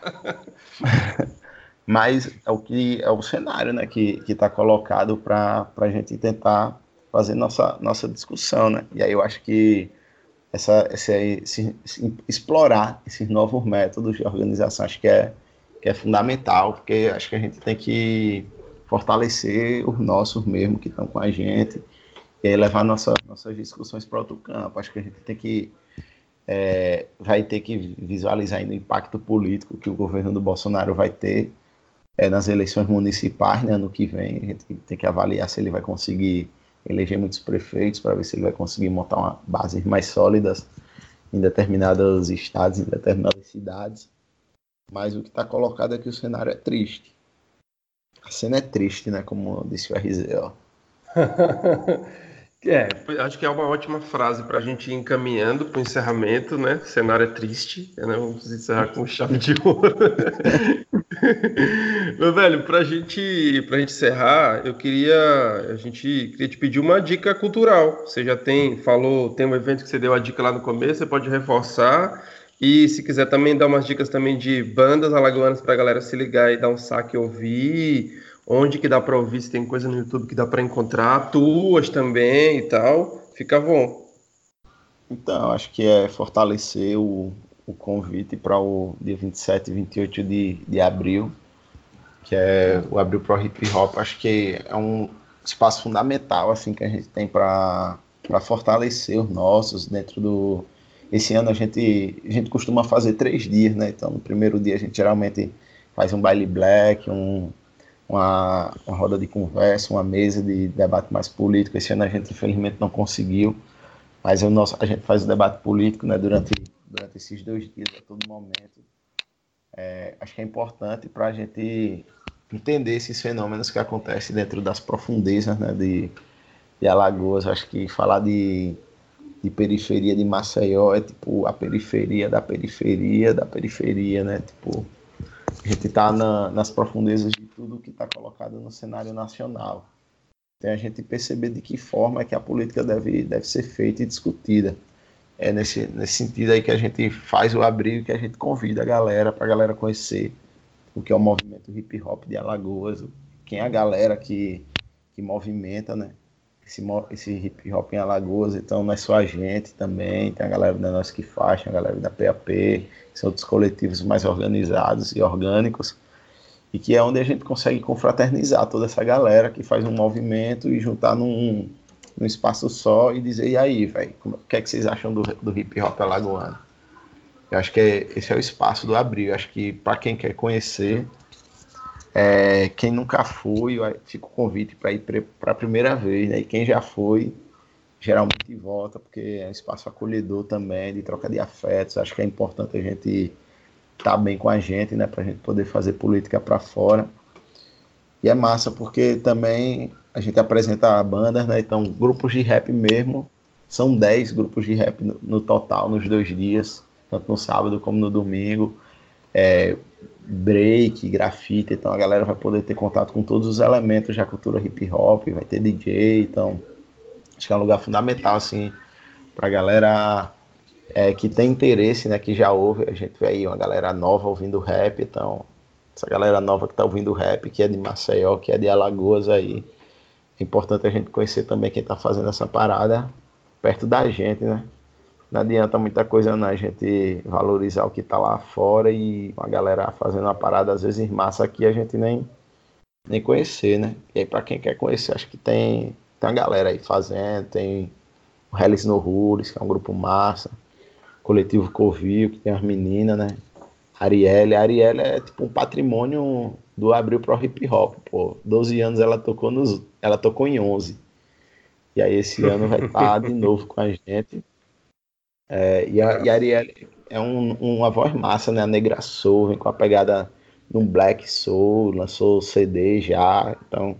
mas é o que é o cenário, né, que está colocado para a gente tentar fazer nossa nossa discussão, né? E aí eu acho que essa, essa esse, explorar esses novos métodos de organização acho que é, que é fundamental, porque acho que a gente tem que fortalecer os nossos mesmo que estão com a gente e aí levar nossa, nossas discussões para outro campo. Acho que a gente tem que é, vai ter que visualizar ainda o impacto político que o governo do Bolsonaro vai ter é, nas eleições municipais, né, ano que vem. A gente tem que avaliar se ele vai conseguir eleger muitos prefeitos para ver se ele vai conseguir montar uma bases mais sólidas em determinados estados, em determinadas cidades. Mas o que está colocado é que o cenário é triste. A cena é triste, né? Como disse o RZ, ó. É, acho que é uma ótima frase para a gente ir encaminhando para o encerramento, né? O cenário é triste, né? Vamos encerrar com chave de ouro. Meu velho, para gente, a gente encerrar, eu queria, a gente queria te pedir uma dica cultural. Você já tem, falou, tem um evento que você deu a dica lá no começo, você pode reforçar. E se quiser também dar umas dicas também de bandas alagoanas para a galera se ligar e dar um saque e ouvir onde que dá para ouvir, se tem coisa no YouTube que dá para encontrar, tuas também e tal, fica bom. Então, acho que é fortalecer o, o convite para o dia 27 e 28 de, de abril, que é o Abril Pro Hip Hop. Acho que é um espaço fundamental assim que a gente tem para fortalecer os nossos dentro do. Esse ano a gente, a gente costuma fazer três dias, né? Então, no primeiro dia a gente geralmente faz um baile black, um, uma, uma roda de conversa, uma mesa de debate mais político. Esse ano a gente infelizmente não conseguiu, mas o nosso, a gente faz o debate político né, durante, durante esses dois dias, a todo momento. É, acho que é importante para a gente entender esses fenômenos que acontecem dentro das profundezas né, de, de Alagoas. Acho que falar de, de periferia de Maceió é tipo a periferia da periferia da periferia, né? Tipo, a gente está na, nas profundezas de tudo que está colocado no cenário nacional. Tem a gente perceber de que forma é que a política deve, deve ser feita e discutida. É nesse, nesse sentido aí que a gente faz o abrigo, que a gente convida a galera, para a galera conhecer o que é o movimento hip hop de Alagoas, quem é a galera que, que movimenta, né? Esse, esse hip hop em Alagoas, então não é só a gente também, tem a galera da Nós Que Faz, a galera da PAP, são outros coletivos mais organizados e orgânicos, e que é onde a gente consegue confraternizar toda essa galera que faz um movimento e juntar num, num espaço só e dizer, e aí, velho, o que é que vocês acham do, do hip hop alagoano? Eu acho que é, esse é o espaço do Abril. Eu acho que para quem quer conhecer, é, quem nunca foi, fica o convite para ir para a primeira vez. Né? E quem já foi, geralmente volta, porque é um espaço acolhedor também, de troca de afetos. Acho que é importante a gente estar tá bem com a gente, né? para a gente poder fazer política para fora. E é massa, porque também a gente apresenta bandas, né? Então, grupos de rap mesmo. São 10 grupos de rap no, no total, nos dois dias tanto no sábado como no domingo. É, break, grafite, então a galera vai poder ter contato com todos os elementos da cultura hip hop, vai ter DJ, então acho que é um lugar fundamental assim para a galera é, que tem interesse, né, que já ouve, a gente vê aí uma galera nova ouvindo rap, então essa galera nova que está ouvindo rap, que é de Maceió, que é de Alagoas aí, é importante a gente conhecer também quem está fazendo essa parada perto da gente, né? não adianta muita coisa não, a gente valorizar o que está lá fora e a galera fazendo uma parada, às vezes massa aqui, a gente nem, nem conhecer, né? E aí, para quem quer conhecer, acho que tem, tem uma galera aí fazendo, tem o Hellis no Rules, que é um grupo massa, Coletivo Covil, que tem as meninas, né? Arielle, Arielle é tipo um patrimônio do Abril Pro Hip Hop, pô. 12 anos ela tocou nos, ela tocou em 11. E aí esse ano vai estar de novo com a gente. É, e, a, e a Ariel é um, uma voz massa, né? A Negra Soul, vem com a pegada no Black Soul, lançou CD já, então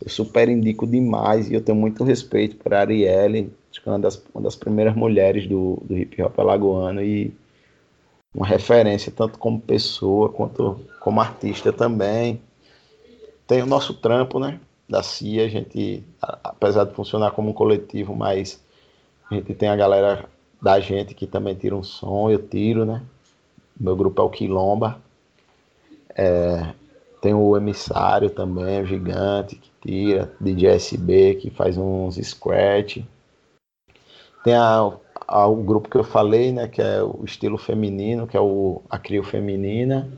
eu super indico demais e eu tenho muito respeito por Arielle, acho que é uma das, uma das primeiras mulheres do, do hip hop alagoano e uma referência tanto como pessoa quanto como artista também. Tem o nosso trampo, né? Da CIA, a gente, apesar de funcionar como um coletivo, mas a gente tem a galera da gente que também tira um som, eu tiro, né? Meu grupo é o Quilomba. É, tem o emissário também, o gigante que tira, DJ SB que faz uns scratch. Tem a, a, o grupo que eu falei, né, que é o estilo feminino, que é o a Crio Feminina.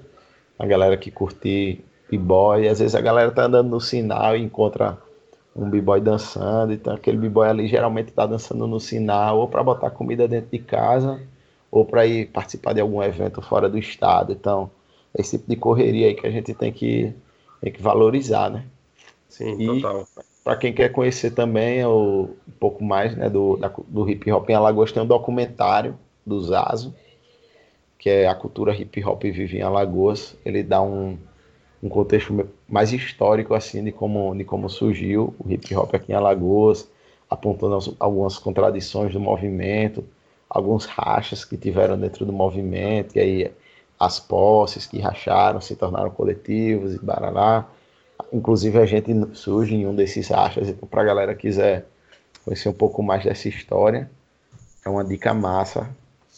A galera que curte b-boy, às vezes a galera tá andando no sinal e encontra um b-boy dançando, então aquele b-boy ali geralmente está dançando no sinal, ou para botar comida dentro de casa, ou para ir participar de algum evento fora do estado. Então, é esse tipo de correria aí que a gente tem que, tem que valorizar, né? Sim, e, total. Para quem quer conhecer também o, um pouco mais né, do, da, do hip hop em Alagoas, tem um documentário do Zazo, que é a cultura hip hop vive em Alagoas. Ele dá um, um contexto mais histórico assim de como, de como surgiu o hip hop aqui em Alagoas, apontando algumas contradições do movimento, alguns rachas que tiveram dentro do movimento, e aí as posses que racharam se tornaram coletivos e barará. Inclusive a gente surge em um desses rachas, então para a galera quiser conhecer um pouco mais dessa história, é uma dica massa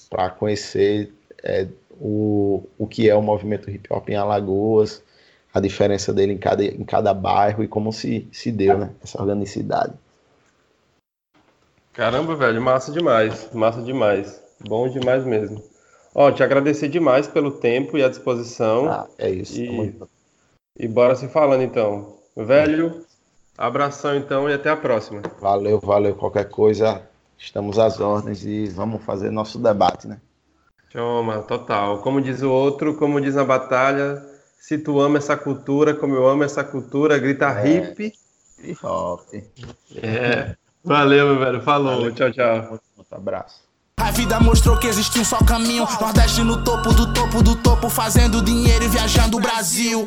para conhecer é, o, o que é o movimento hip hop em Alagoas, a diferença dele em cada, em cada bairro e como se, se deu, né? Essa organicidade. Caramba, velho, massa demais, massa demais. Bom demais mesmo. Ó, te agradecer demais pelo tempo e a disposição. Ah, é isso. E, e bora se falando então. Velho, abração então e até a próxima. Valeu, valeu. Qualquer coisa, estamos às ordens e vamos fazer nosso debate, né? Toma, total. Como diz o outro, como diz na batalha, se tu ama essa cultura, como eu amo essa cultura, grita é. hip. Hip hop. É. Valeu, meu velho. Falou. Valeu. Tchau, tchau. Um abraço. A vida mostrou que existe um só caminho. Nordeste no topo do topo do topo, fazendo dinheiro e viajando o Brasil.